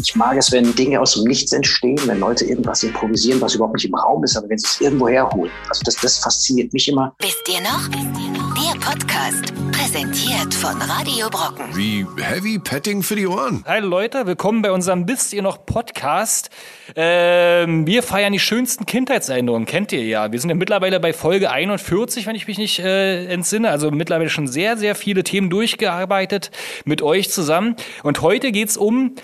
ich mag es, wenn Dinge aus dem Nichts entstehen, wenn Leute irgendwas improvisieren, was überhaupt nicht im Raum ist, aber wenn sie es irgendwo herholen. Also das, das fasziniert mich immer. Wisst ihr noch? Der Podcast, präsentiert von Radio Brocken. Wie Heavy Petting für die Ohren. Hi Leute, willkommen bei unserem Wisst ihr noch Podcast. Ähm, wir feiern die schönsten Kindheitserinnerungen, kennt ihr ja. Wir sind ja mittlerweile bei Folge 41, wenn ich mich nicht äh, entsinne. Also mittlerweile schon sehr, sehr viele Themen durchgearbeitet mit euch zusammen. Und heute geht's um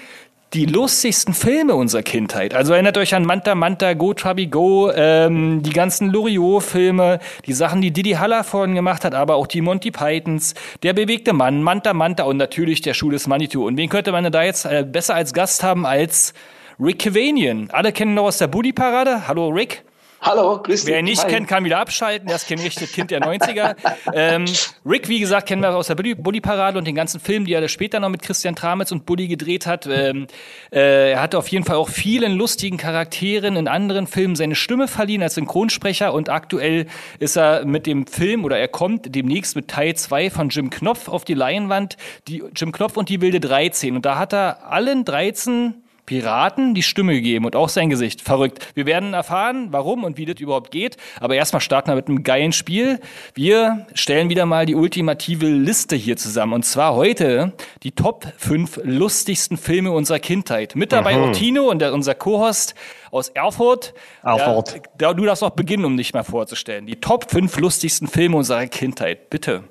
die lustigsten Filme unserer Kindheit. Also erinnert euch an Manta Manta, Go Chubby Go, ähm, die ganzen Loriot-Filme, die Sachen, die Didi Haller vorhin gemacht hat, aber auch die Monty Pythons, Der bewegte Mann, Manta Manta und natürlich der Schuh des Manitou. Und wen könnte man da jetzt äh, besser als Gast haben als Rick Cavanian? Alle kennen noch aus der Buddy-Parade. Hallo Rick. Hallo, grüß dich. Wer ihn nicht Hi. kennt, kann wieder abschalten. Er ist kein richtiges Kind der 90er. ähm, Rick, wie gesagt, kennen wir aus der Bully- Bully-Parade und den ganzen Film, die er später noch mit Christian Tramitz und Bully gedreht hat. Ähm, äh, er hatte auf jeden Fall auch vielen lustigen Charakteren in anderen Filmen seine Stimme verliehen als Synchronsprecher und aktuell ist er mit dem Film oder er kommt demnächst mit Teil 2 von Jim Knopf auf die Leinwand, die Jim Knopf und die wilde 13 und da hat er allen 13 Piraten die Stimme gegeben und auch sein Gesicht. Verrückt. Wir werden erfahren, warum und wie das überhaupt geht. Aber erstmal starten wir mit einem geilen Spiel. Wir stellen wieder mal die ultimative Liste hier zusammen. Und zwar heute die Top 5 lustigsten Filme unserer Kindheit. Mit dabei auch Tino und der, unser Co-Host aus Erfurt. Erfurt. Ja, du darfst auch beginnen, um dich mal vorzustellen. Die Top 5 lustigsten Filme unserer Kindheit. Bitte.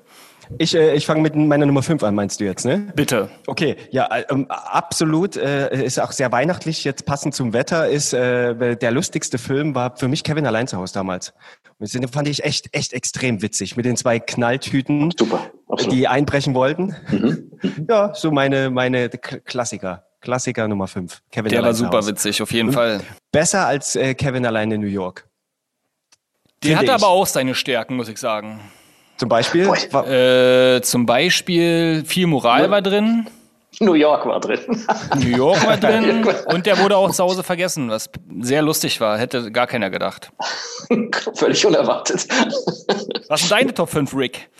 Ich, äh, ich fange mit meiner Nummer 5 an, meinst du jetzt, ne? Bitte. Okay, ja, äh, ähm, absolut. Äh, ist auch sehr weihnachtlich, jetzt passend zum Wetter, ist äh, der lustigste Film war für mich Kevin allein zu Hause damals. Und den fand ich echt, echt extrem witzig. Mit den zwei Knalltüten, Super, absolut. die einbrechen wollten. Mhm. Ja, so meine, meine Klassiker. Klassiker Nummer 5. Kevin Der war super witzig, auf jeden Fall. Besser als äh, Kevin allein in New York. Der hatte ich. aber auch seine Stärken, muss ich sagen. Zum Beispiel. Äh, zum Beispiel viel Moral war drin, New York war drin. New York war drin und der wurde auch zu Hause vergessen, was sehr lustig war. Hätte gar keiner gedacht. Völlig unerwartet. Was sind deine Top 5, Rick?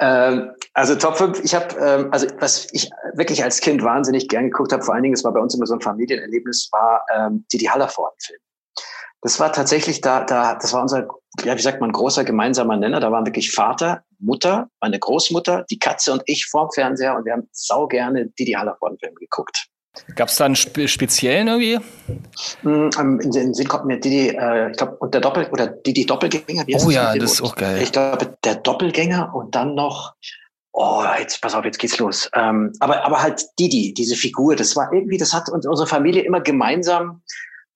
Ähm, also Top 5, ich habe, ähm, also was ich wirklich als Kind wahnsinnig gern geguckt habe, vor allen Dingen, es war bei uns immer so ein Familienerlebnis, war ähm, die, die Hallervorden-Film. Das war tatsächlich da, da, das war unser, ja, wie sagt man, großer gemeinsamer Nenner. Da waren wirklich Vater, Mutter, meine Großmutter, die Katze und ich vorm Fernseher und wir haben sau gerne die Hallervorden-Film geguckt. Gab es da einen spe speziellen irgendwie? Mm, ähm, In den Sinn kommt mir Didi, äh, ich glaube, und der Doppel oder Didi Doppelgänger. Wie Oh ja, das ist auch geil. Ich glaube, der Doppelgänger und dann noch, oh, jetzt pass auf, jetzt geht's los. Ähm, aber, aber halt Didi, diese Figur, das war irgendwie, das hat uns unsere Familie immer gemeinsam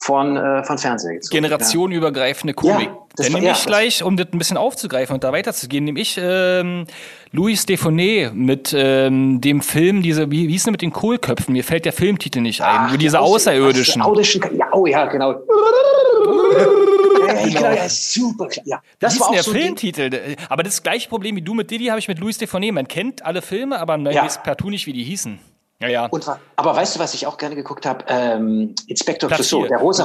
von, äh, von Fernsehen gezogen. Generationenübergreifende Komik. Ja, das Dann nehme ja, ich gleich, um das ein bisschen aufzugreifen und da weiterzugehen, nehme ich ähm, Louis Defonet mit ähm, dem Film, diese, wie, wie hieß denn mit den Kohlköpfen? Mir fällt der Filmtitel nicht ein. Ach, diese die Außer- Außerirdischen. Außerirdischen, ja, oh ja, genau. ja, genau, ja, super. klar, Ja, Das das ist war auch der so ein Ding. Filmtitel. Aber das gleiche Problem wie du mit Didi habe ich mit Louis Defonet. Man kennt alle Filme, aber man Ja. weiß partout nicht, wie die hießen. Ja, ja. Und, aber weißt du, was ich auch gerne geguckt habe? Ähm, Inspektor Clouseau, der rosa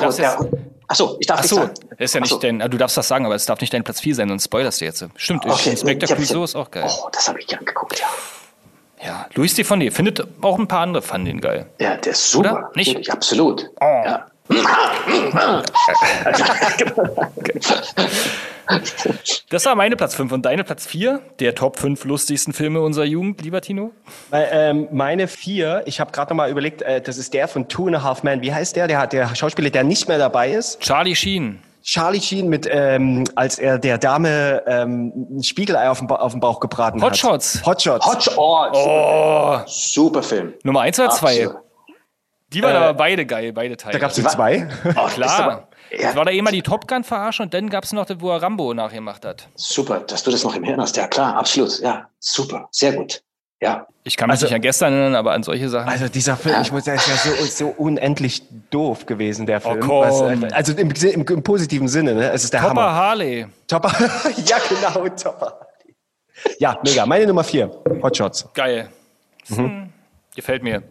Achso, ich darf Ach nicht so, sagen. das ist ja nicht so. dein, du darfst das sagen, aber es darf nicht dein Platz 4 sein, sonst spoilerst du jetzt. Stimmt, Okay, hab's- Clouseau ist auch geil. Oh, das habe ich gern geguckt, ja. Ja, Louis Defonet findet auch ein paar andere fanden den geil. Ja, der ist super. Oder? Nicht? Absolut. Oh. Ja. Das war meine Platz 5 und deine Platz 4, der Top 5 lustigsten Filme unserer Jugend, lieber Tino. Ähm, meine vier, ich habe gerade noch mal überlegt, äh, das ist der von Two and a Half Men. Wie heißt der? Der hat der Schauspieler, der nicht mehr dabei ist. Charlie Sheen. Charlie Sheen mit, ähm, als er der Dame ähm, ein Spiegelei auf den, ba auf den Bauch gebraten hat. Hotshots. Hotshots. Hot, oh, Oh, super Film. Nummer 1 oder 2? Die waren Äh, aber beide geil, beide Teile. Da gab es Die zwei. Oh, das ist Klar. aber- Das Ja, war da immer die Top Gun verarsche und dann gab es noch das, wo er Rambo nachgemacht hat. super, dass du das noch im Hirn hast. Ja, klar, absolut. Ja, super, sehr gut. Ja, Ich kann mich Also- nicht an gestern erinnern, aber an solche Sachen. Also dieser Film, ich muss sagen, ist ja so, so unendlich doof gewesen, der Film. komm. Was, äh, also im, im, im positiven Sinne, ne? Es ist der Topper Hammer. Harley. Topper. ja, genau, Topper. Ja, mega. Meine Nummer vier, Hotshots. Geil. Mhm. Hm, Gefällt mir.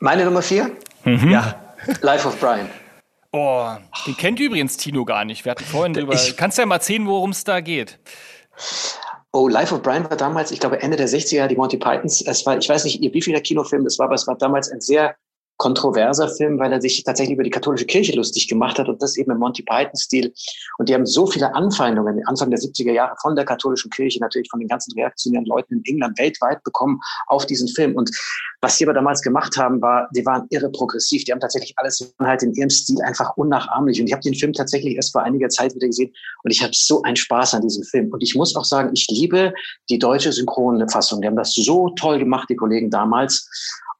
Meine Nummer vier, Ja. Life of Brian. Oh, den kennt übrigens Tino gar nicht. Wir hatten vorhin drüber. Ich- Kannst du ja mal erzählen, worum es da geht? Oh, Life of Brian war damals, ich glaube, Ende der 60er, die Monty Pythons. Es war, ich weiß nicht, wie viel der Kinofilm das war, aber es war damals ein sehr kontroverser Film, weil er sich tatsächlich über die katholische Kirche lustig gemacht hat und das eben im Monty Python-Stil. Und die haben so viele Anfeindungen Anfang der 70er Jahre von der katholischen Kirche, natürlich von den ganzen reaktionären Leuten in England weltweit bekommen auf diesen Film. Und was die aber damals gemacht haben, war, die waren irre progressiv. Die haben tatsächlich alles halt in ihrem Stil einfach unnachahmlich. Und ich habe den Film tatsächlich erst vor einiger Zeit wieder gesehen und ich habe so einen Spaß an diesem Film. Und ich muss auch sagen, ich liebe die deutsche Synchronfassung. Die haben das so toll gemacht, die Kollegen damals.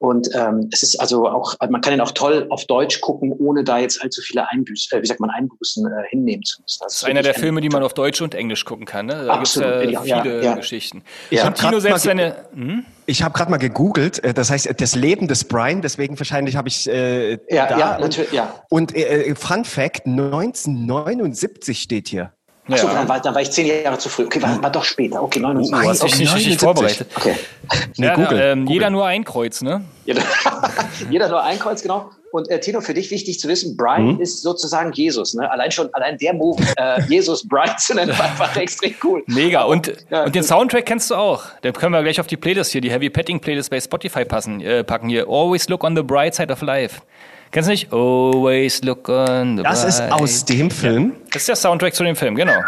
Und ähm, es ist also auch, man kann ihn auch toll auf Deutsch gucken, ohne da jetzt allzu viele Einbüßen, äh, wie sagt man, Einbußen äh, hinnehmen zu müssen. Das, das ist einer der Filme, die man auf Deutsch und Englisch gucken kann. Ne? Da gibt es äh, viele ja, ja. Geschichten. Ja. Und Tino selbst seine. Hm? Ich habe gerade mal gegoogelt, äh, das heißt das Leben des Brian, deswegen wahrscheinlich habe ich äh, ja, da ja, natürlich, ja. Und äh, Fun Fact: 1979 steht hier. Achso, ja. dann, war, dann war ich zehn Jahre zu früh. Okay, war, war doch später. Okay, 79. Du hast dich nicht richtig vorbereitet. Okay. Nee, ja, Google. ähm, Google. Jeder nur ein Kreuz, ne? Jeder, jeder nur ein Kreuz, genau. Und äh, Tino, für dich wichtig zu wissen, Brian mhm. ist sozusagen Jesus. Ne? Allein schon, allein der Move, äh, Jesus Brian zu nennen, war einfach extrem cool. Mega. Und, ja, und den Soundtrack kennst du auch. Den können wir gleich auf die Playlist hier, die Heavy Petting Playlist bei Spotify passen, äh, packen hier. Always look on the bright side of life. Kennst du nicht? Always look on the Das ist aus dem Film? Ja. Das ist der Soundtrack zu dem Film, genau.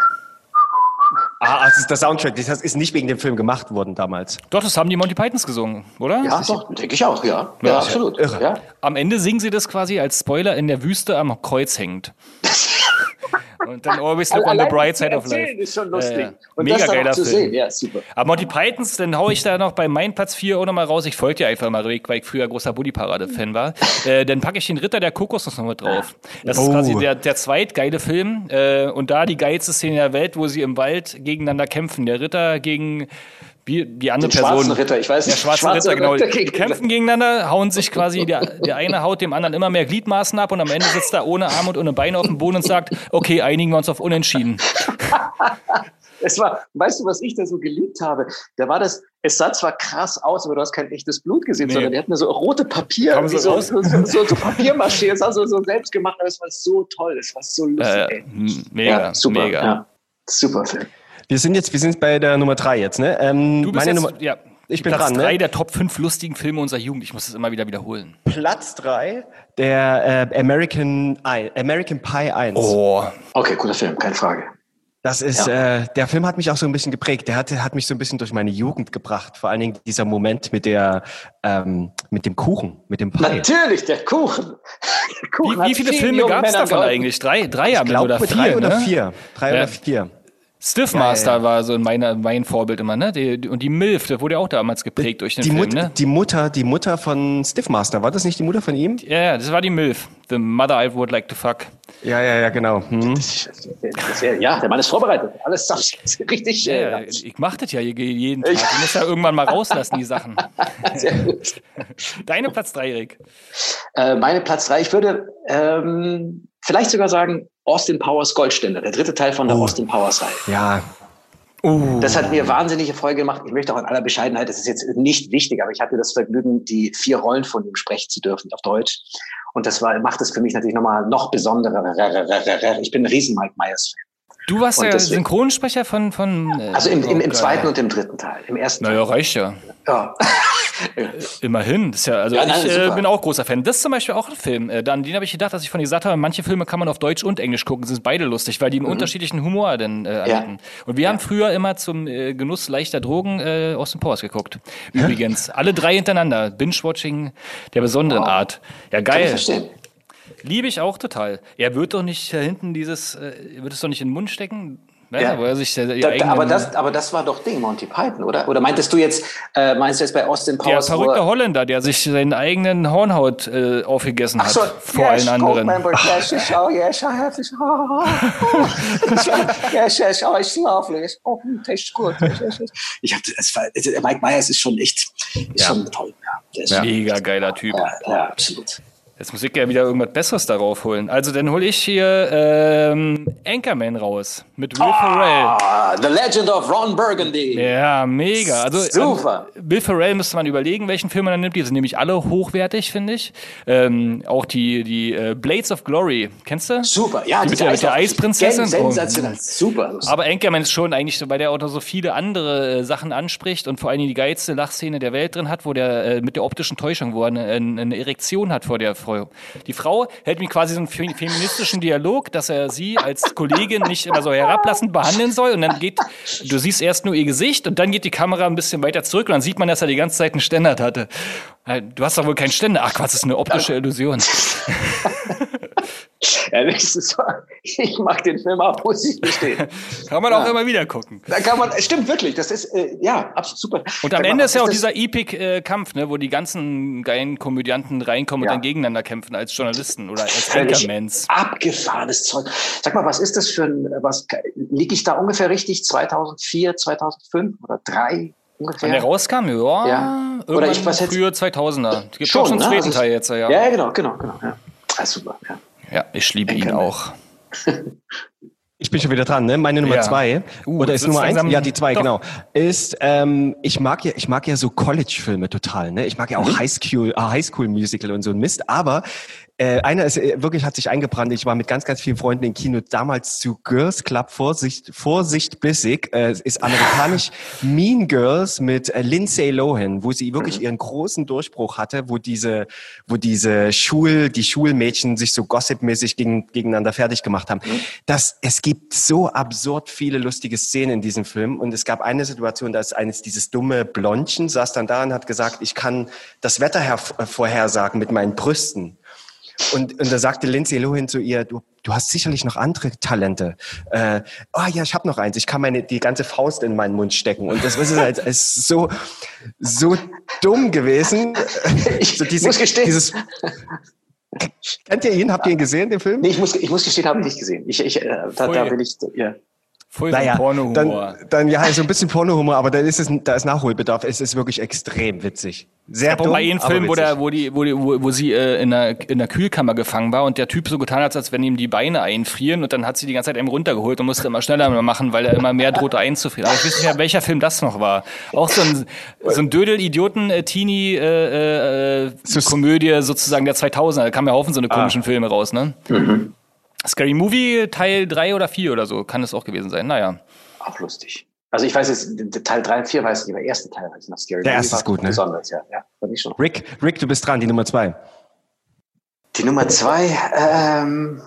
Ah, das ist der Soundtrack. Das ist nicht wegen dem Film gemacht worden damals. Doch, das haben die Monty Pythons gesungen, oder? Ja, doch, denke ich auch, ja. Ja, ja absolut. Ja. Am Ende singen sie das quasi als Spoiler in der Wüste am Kreuz hängt. Und dann Always Look on the Bright Side of Life. ist schon lustig. Äh, Und Mega geiler Film. Sehen. Ja, super. Aber Monty Pythons, dann hau ich da noch bei meinem Platz 4 auch nochmal raus. Ich folge dir einfach mal, weil ich früher großer Bully-Parade-Fan war. äh, dann packe ich den Ritter der Kokosnuss noch mit drauf. Das oh. ist quasi der, der zweitgeile Film. Äh, und da die geilste Szene der Welt, wo sie im Wald gegeneinander kämpfen. Der Ritter gegen wie die andere Den Person. Ritter, ich weiß nicht. Der schwarze, schwarze Ritter, genau. Ritter gegen kämpfen gegeneinander, hauen sich quasi, der, der eine haut dem anderen immer mehr Gliedmaßen ab und am Ende sitzt er ohne Arm und ohne Beine auf dem Boden und sagt, okay, einigen wir uns auf Unentschieden. es war, weißt du, was ich da so geliebt habe? Da war das, es sah zwar krass aus, aber du hast kein echtes Blut gesehen, nee. sondern die hatten so rote Papier, so, so, so, so, so Papiermaschine, es war so, so selbst gemacht, aber es war so toll, es war so lustig. Äh, mega, ja, super, mega. Ja, super Film. Wir sind jetzt, wir sind bei der Nummer drei jetzt, ne? Ähm, du bist meine jetzt, Nummer, ja. Ich bin Platz dran, drei ne? der Top 5 lustigen Filme unserer Jugend. Ich muss das immer wieder wiederholen. Platz drei der äh, American, I, American Pie 1. Oh. Okay, cooler Film, keine Frage. Das ist, ja. äh, der Film hat mich auch so ein bisschen geprägt. Der hat, hat mich so ein bisschen durch meine Jugend gebracht. Vor allen Dingen dieser Moment mit der, ähm, mit dem Kuchen, mit dem Pie. Natürlich, der Kuchen. Der Kuchen wie, wie viele Filme gab es davon eigentlich? Drei, drei ich glaub, oder vier? Drei oder ne? vier. Drei ja. oder vier. Stiffmaster ja, ja. war so meine, mein Vorbild immer, ne? Die, und die MILF, der wurde ja auch damals geprägt durch den die Film, Mut, ne? Die Mutter, die Mutter von Stiffmaster, war das nicht die Mutter von ihm? Ja, ja, das war die MILF. The Mother I Would Like to Fuck. Ja, ja, ja, genau. Hm. ja, der Mann ist vorbereitet. Alles richtig. Ja, äh, ich mach das ja jeden Tag. Ich muss ja irgendwann mal rauslassen, die Sachen. Sehr gut. Deine Platz drei, Erik. Äh, meine Platz drei, ich würde ähm, vielleicht sogar sagen, Austin Powers Goldständer, der dritte Teil von der oh. Austin Powers Reihe. Ja. Uh. Das hat mir wahnsinnige Freude gemacht. Ich möchte auch in aller Bescheidenheit, das ist jetzt nicht wichtig, aber ich hatte das Vergnügen, die vier Rollen von ihm sprechen zu dürfen auf Deutsch. Und das war, macht es für mich natürlich nochmal noch besonderer. Ich bin ein riesen Mike Myers Fan. Du warst der deswegen, Synchronsprecher von. von äh, also im, im, im zweiten und im dritten Teil. Im ersten naja, reicht ja. Ja. Immerhin. Das ist ja, also ja, nein, ich äh, bin auch großer Fan. Das ist zum Beispiel auch ein Film. Äh, an den habe ich gedacht, dass ich von dir gesagt habe, manche Filme kann man auf Deutsch und Englisch gucken. Sind beide lustig, weil die einen mhm. unterschiedlichen Humor denn äh, ja. Und wir ja. haben früher immer zum äh, Genuss leichter Drogen äh, aus dem Powers geguckt. Übrigens. Alle drei hintereinander. Binge-Watching der besonderen wow. Art. Ja, geil. Kann ich verstehen. Liebe ich auch total. Er wird doch nicht hinten dieses, äh, wird es doch nicht in den Mund stecken? Ne? Ja. Wo er sich da, aber, das, aber das war doch Ding, Monty Python, oder? Oder meintest du jetzt, äh, meinst du jetzt bei Austin Powers? Der verrückte Holländer, der sich seinen eigenen Hornhaut äh, aufgegessen hat. So, vor yes, allen anderen. Member. Yes, oh yes, I have this. Oh, yes, yes, oh, it's lovely. Oh, tastes good. Yes, yes, yes. Ich hab, es war, Mike Myers ist schon echt, ist ja. schon toll. Ja, Mega geiler Typ. Ja, absolut. Jetzt muss ich ja wieder irgendwas Besseres darauf holen. Also dann hole ich hier ähm, Anchorman raus mit Will Ferrell. Ah, The Legend of Ron Burgundy. Ja, mega. Also Super. Ähm, Will Ferrell müsste man überlegen, welchen Film man dann nimmt. Die sind nämlich alle hochwertig, finde ich. Ähm, auch die, die äh, Blades of Glory. Kennst du? Super, ja, die mit der, mit der Eis- Eisprinzessin. Sensationell, super. Aber Anchorman ist schon eigentlich so, weil der auch noch so viele andere äh, Sachen anspricht und vor allen Dingen die geilste Lachszene der Welt drin hat, wo der äh, mit der optischen Täuschung, wo er eine eine Erektion hat vor der Frau. Die Frau hält mir quasi so einen fe- feministischen Dialog, dass er sie als Kollegin nicht immer so herablassend behandeln soll und dann geht, du siehst erst nur ihr Gesicht und dann geht die Kamera ein bisschen weiter zurück und dann sieht man, dass er die ganze Zeit einen Ständer hatte. Äh, Du hast doch wohl keinen Ständer. Ach, was ist eine optische Illusion? Ja, ist so, ich mag den Film auch, muss ich gestehen. Kann man auch immer wieder gucken. Da kann man, stimmt wirklich, das ist, äh, ja, absolut super. Und am Ende was ist ja auch dieser Epic-Kampf, ne, wo die ganzen geilen Komödianten reinkommen Ja. und dann gegeneinander kämpfen als Journalisten oder als Anchormans. abgefahrenes Zeug. Sag mal, was ist das für ein, was, liege ich da ungefähr richtig? 2004, 2005 oder 3 ungefähr? Wann der rauskam? Ja, Ja. irgendwann Oder ich weiß jetzt- früher 2000er. Es gibt Schon, schon einen ne? zweiten Also Teil jetzt, ja. Ja, ja, genau, genau, genau. Ja. Ah, super, ja. Ja, ich liebe ihn auch. Ich bin schon wieder dran, ne? Meine Nummer Ja. zwei. Uh, Oder ist Nummer eins? Ja, die zwei, Doch. genau. Ist, ähm, ich mag ja, ich mag ja so College-Filme total, ne? Ich mag ja auch Highschool, äh, Highschool-Musical und so ein Mist. Aber äh, einer ist äh, wirklich hat sich eingebrannt. Ich war mit ganz, ganz vielen Freunden im Kino damals zu Girls Club Vorsicht, Vorsicht bissig. Äh, es ist amerikanisch Mean Girls mit äh, Lindsay Lohan, wo sie wirklich ihren großen Durchbruch hatte, wo diese, wo diese Schul, die Schulmädchen sich so gossipmäßig gegen, gegeneinander fertig gemacht haben. Das, es gibt so absurd viele lustige Szenen in diesem Film und es gab eine Situation, da ist eines dieses dumme Blondchen saß dann da und hat gesagt, ich kann das Wetter äh, vorhersagen mit meinen Brüsten. Und, und da sagte Lindsay Lohan zu ihr, du, du hast sicherlich noch andere Talente. Äh, oh ja, ich habe noch eins. Ich kann meine die ganze Faust in meinen Mund stecken. Und das ist, halt, es ist so so dumm gewesen. Ich so diese, muss gestehen. Dieses, kennt ihr ihn? Habt ihr ihn gesehen, den Film? Nee, ich muss, ich muss gestehen, habe ich nicht gesehen. Ich, ich, äh, da, da will ich, ja. Voll Naja, Pornohumor. dann, dann ja, so ein bisschen Pornohumor, aber da ist es, da ist Nachholbedarf. Es ist wirklich extrem witzig. Sehr dumm, bei einem aber Film, wo, der, wo, die, wo, die, wo, wo sie äh, in, der, in der Kühlkammer gefangen war und der Typ so getan hat, als wenn ihm die Beine einfrieren und dann hat sie die ganze Zeit einem runtergeholt und musste immer schneller machen, weil er immer mehr drohte einzufrieren. Aber ich weiß nicht mehr, welcher Film das noch war. Auch so ein, so ein Dödel-Idioten-Teenie-Komödie äh, äh, sozusagen der 2000er. Da kamen ja Haufen so eine komischen Filme raus, ne? Scary Movie Teil 3 oder 4 oder so kann es auch gewesen sein. Naja. Auch lustig. Also ich weiß jetzt, Teil 3 und 4 weiß ich nicht, aber der erste Teil weiß ich noch. Scary Der Movie erste war ist gut, ne? Besonders, ja. ja fand ich schon. Rick, Rick, du bist dran, die Nummer zwei. Die Nummer zwei, ähm,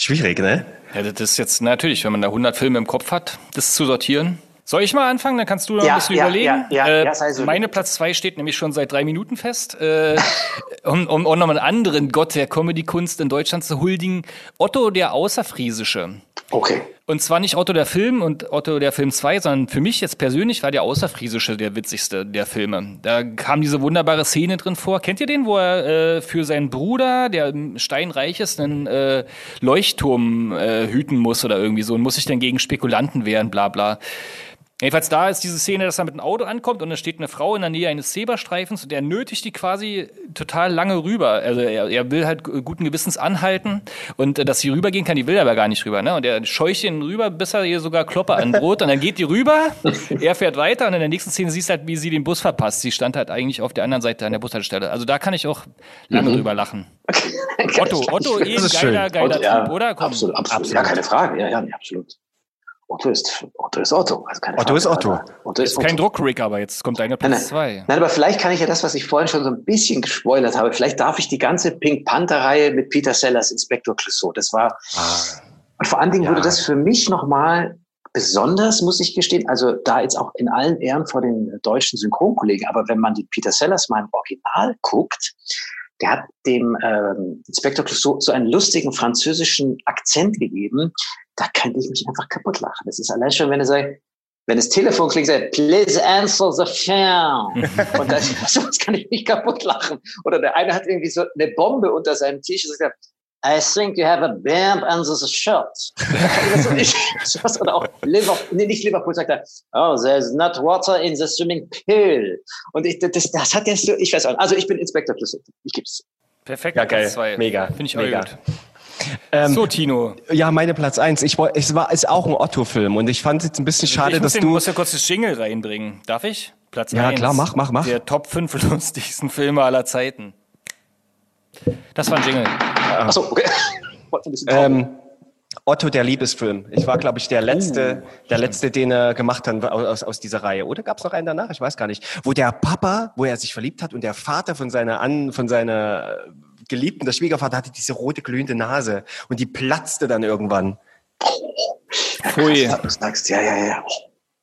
Schwierig, ne? Ja, das ist jetzt natürlich, wenn man da 100 Filme im Kopf hat, das zu sortieren. Soll ich mal anfangen? Dann kannst du noch Ja, ein bisschen ja, überlegen. ja, ja, äh, ja, sei so meine. Platz zwei steht nämlich schon seit drei Minuten fest. Äh, um, um auch noch einen anderen Gott der Comedy-Kunst in Deutschland zu huldigen. Otto der Außerfriesische. okay. Und zwar nicht Otto der Film und Otto der Film 2, sondern für mich jetzt persönlich war der Außerfriesische der witzigste der Filme. Da kam diese wunderbare Szene drin vor. Kennt ihr den, wo er äh, für seinen Bruder, der steinreich ist, einen äh, Leuchtturm äh, hüten muss oder irgendwie so und muss sich dann gegen Spekulanten wehren, bla bla. Jedenfalls da ist diese Szene, dass er mit einem Auto ankommt und da steht eine Frau in der Nähe eines Zebrastreifens und der nötigt die quasi total lange rüber. Also er, er will halt guten Gewissens anhalten und äh, dass sie rübergehen kann, die will aber gar nicht rüber. Ne? Und er scheucht ihn rüber, bis er ihr sogar Kloppe androht und dann geht die rüber, er fährt weiter und in der nächsten Szene siehst du halt, wie sie den Bus verpasst. Sie stand halt eigentlich auf der anderen Seite an der Bushaltestelle. Also da kann ich auch lange drüber lachen. Otto, Otto eh schön. geiler, geiler Otto, ja, Typ, oder? Komm. Absolut, absolut, Ja, keine Frage. Ja, ja, absolut. Otto ist, Otto ist Otto. Also keine Otto Frage. ist Otto. Aber Otto ist Ist kein Otto. Druck, Rick, aber jetzt kommt deine Nein, Platz nein. zwei. Nein, aber vielleicht kann ich ja das, was ich vorhin schon so ein bisschen gespoilert habe, vielleicht darf ich die ganze Pink Panther-Reihe mit Peter Sellers Inspector Clouseau. Das war, und vor allen Dingen Ja. wurde das für mich nochmal besonders, muss ich gestehen, also da jetzt auch in allen Ehren vor den deutschen Synchronkollegen, aber wenn man die Peter Sellers mal im Original guckt, der hat dem ähm, Inspector Clouseau so einen lustigen französischen Akzent gegeben, da könnte ich mich einfach kaputt lachen. Das ist allein schon, wenn er sagt, wenn das Telefon klingt, sagt, please answer the phone. Und das, sowas kann ich nicht kaputt lachen. Oder der eine hat irgendwie so eine Bombe unter seinem T-Shirt und sagt, I think you have a bomb under the shirt. so, oder auch Liverpool, nee, nicht Liverpool, sagt er, oh, there's not water in the swimming pool. Und ich, das, das hat jetzt so, ich weiß auch nicht. Also ich bin Inspector Clouseau. Ich gebe es. Perfekt. Ja, geil. Zwei. Mega. Finde ich Mega. auch gut. so, Tino. Ja, meine Platz eins. Ich wollte, es war, ist auch ein Otto-Film und ich fand es jetzt ein bisschen schade, ich dass den, du. muss ja kurz das Jingle reinbringen. Darf ich? Platz Ja, eins. klar, mach, mach, mach. Der Top 5 lustigsten Filme aller Zeiten. Das war ein Jingle. Achso, okay. Ähm, Otto, der Liebesfilm. Ich war, glaube ich, der letzte, Oh, der letzte, den er gemacht hat aus, aus dieser Reihe. Oder gab es noch einen danach? Ich weiß gar nicht. Wo der Papa, wo er sich verliebt hat und der Vater von seiner an, von seiner Geliebten, der Schwiegervater, hatte diese rote glühende Nase und die platzte dann irgendwann. Ja, du sagst, ja, ja, ja.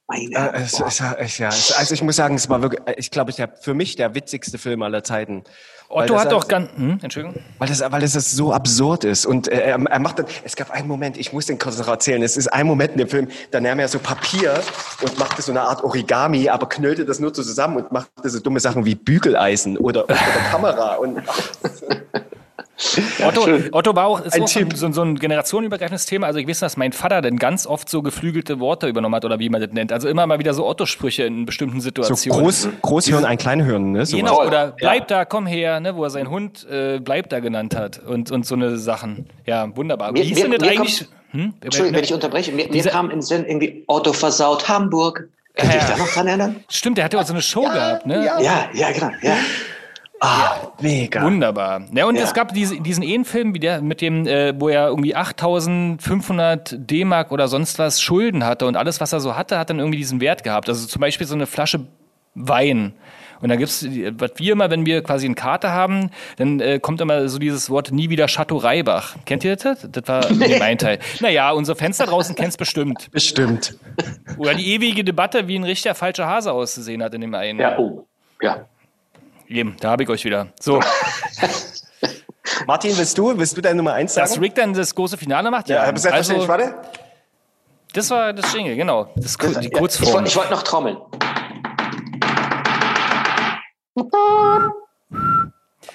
Meine Äh, es, es, es, ja, es, also ich muss sagen, es war wirklich, ich glaube, der, für mich der witzigste Film aller Zeiten. Weil Otto hat doch ganz. Hm, Entschuldigung. Weil das, weil das so absurd ist. Und äh, er, er macht dann, es gab einen Moment, ich muss den kurz noch erzählen, es ist ein Moment in dem Film, da nahm er so Papier und machte so eine Art Origami, aber knüllte das nur so zusammen und machte so dumme Sachen wie Bügeleisen oder, oder Kamera. Und Otto, Otto war auch, ist Ein auch so, so, so ein generationenübergreifendes Thema. Also ich weiß, dass mein Vater dann ganz oft so geflügelte Worte übernommen hat oder wie man das nennt. Also immer mal wieder so Otto-Sprüche in bestimmten so Situationen. groß, Großhirn, ein Kleinhirn, ne? Sowas. Genau, oder Ja. bleib da, komm her, ne, wo er seinen Hund äh, bleib da genannt hat und, und so eine Sachen. Ja, wunderbar. Mir- Wie hieß denn das eigentlich? kommt- Hm? Entschuldigung, wenn ich unterbreche. Mir, mir kam in den Sinn irgendwie Otto versaut Hamburg. Euch Ja. da noch dran erinnern? Stimmt, der hatte auch so eine Show gehabt, ne? Ja, ja, genau. Ja. Ah, mega. Wunderbar. Ja, und Ja. es gab diese, diesen Ehenfilm, wie der, mit dem, äh, wo er irgendwie 8500 D-Mark oder sonst was Schulden hatte und alles, was er so hatte, hat dann irgendwie diesen Wert gehabt. Also zum Beispiel so eine Flasche Wein. Und da gibt's, was wir immer, wenn wir quasi eine Karte haben, dann äh, kommt immer so dieses Wort nie wieder Chateau Reibach. Kennt ihr das? Das war nee. mein Teil. Naja, unser Fenster draußen kennt's bestimmt. Bestimmt. Oder die ewige Debatte, wie ein richtiger falscher Hase auszusehen hat in dem einen. Ja, oh. Ja. Eben, da habe ich euch wieder. So, Martin, willst du, willst du deine Nummer eins sagen? dass Rick dann das große Finale macht? ja, selbstverständlich, warte. Das war das Jingle, genau. Das, Ku- die Ja, ich Kurzform. wollte ich wollte noch trommeln.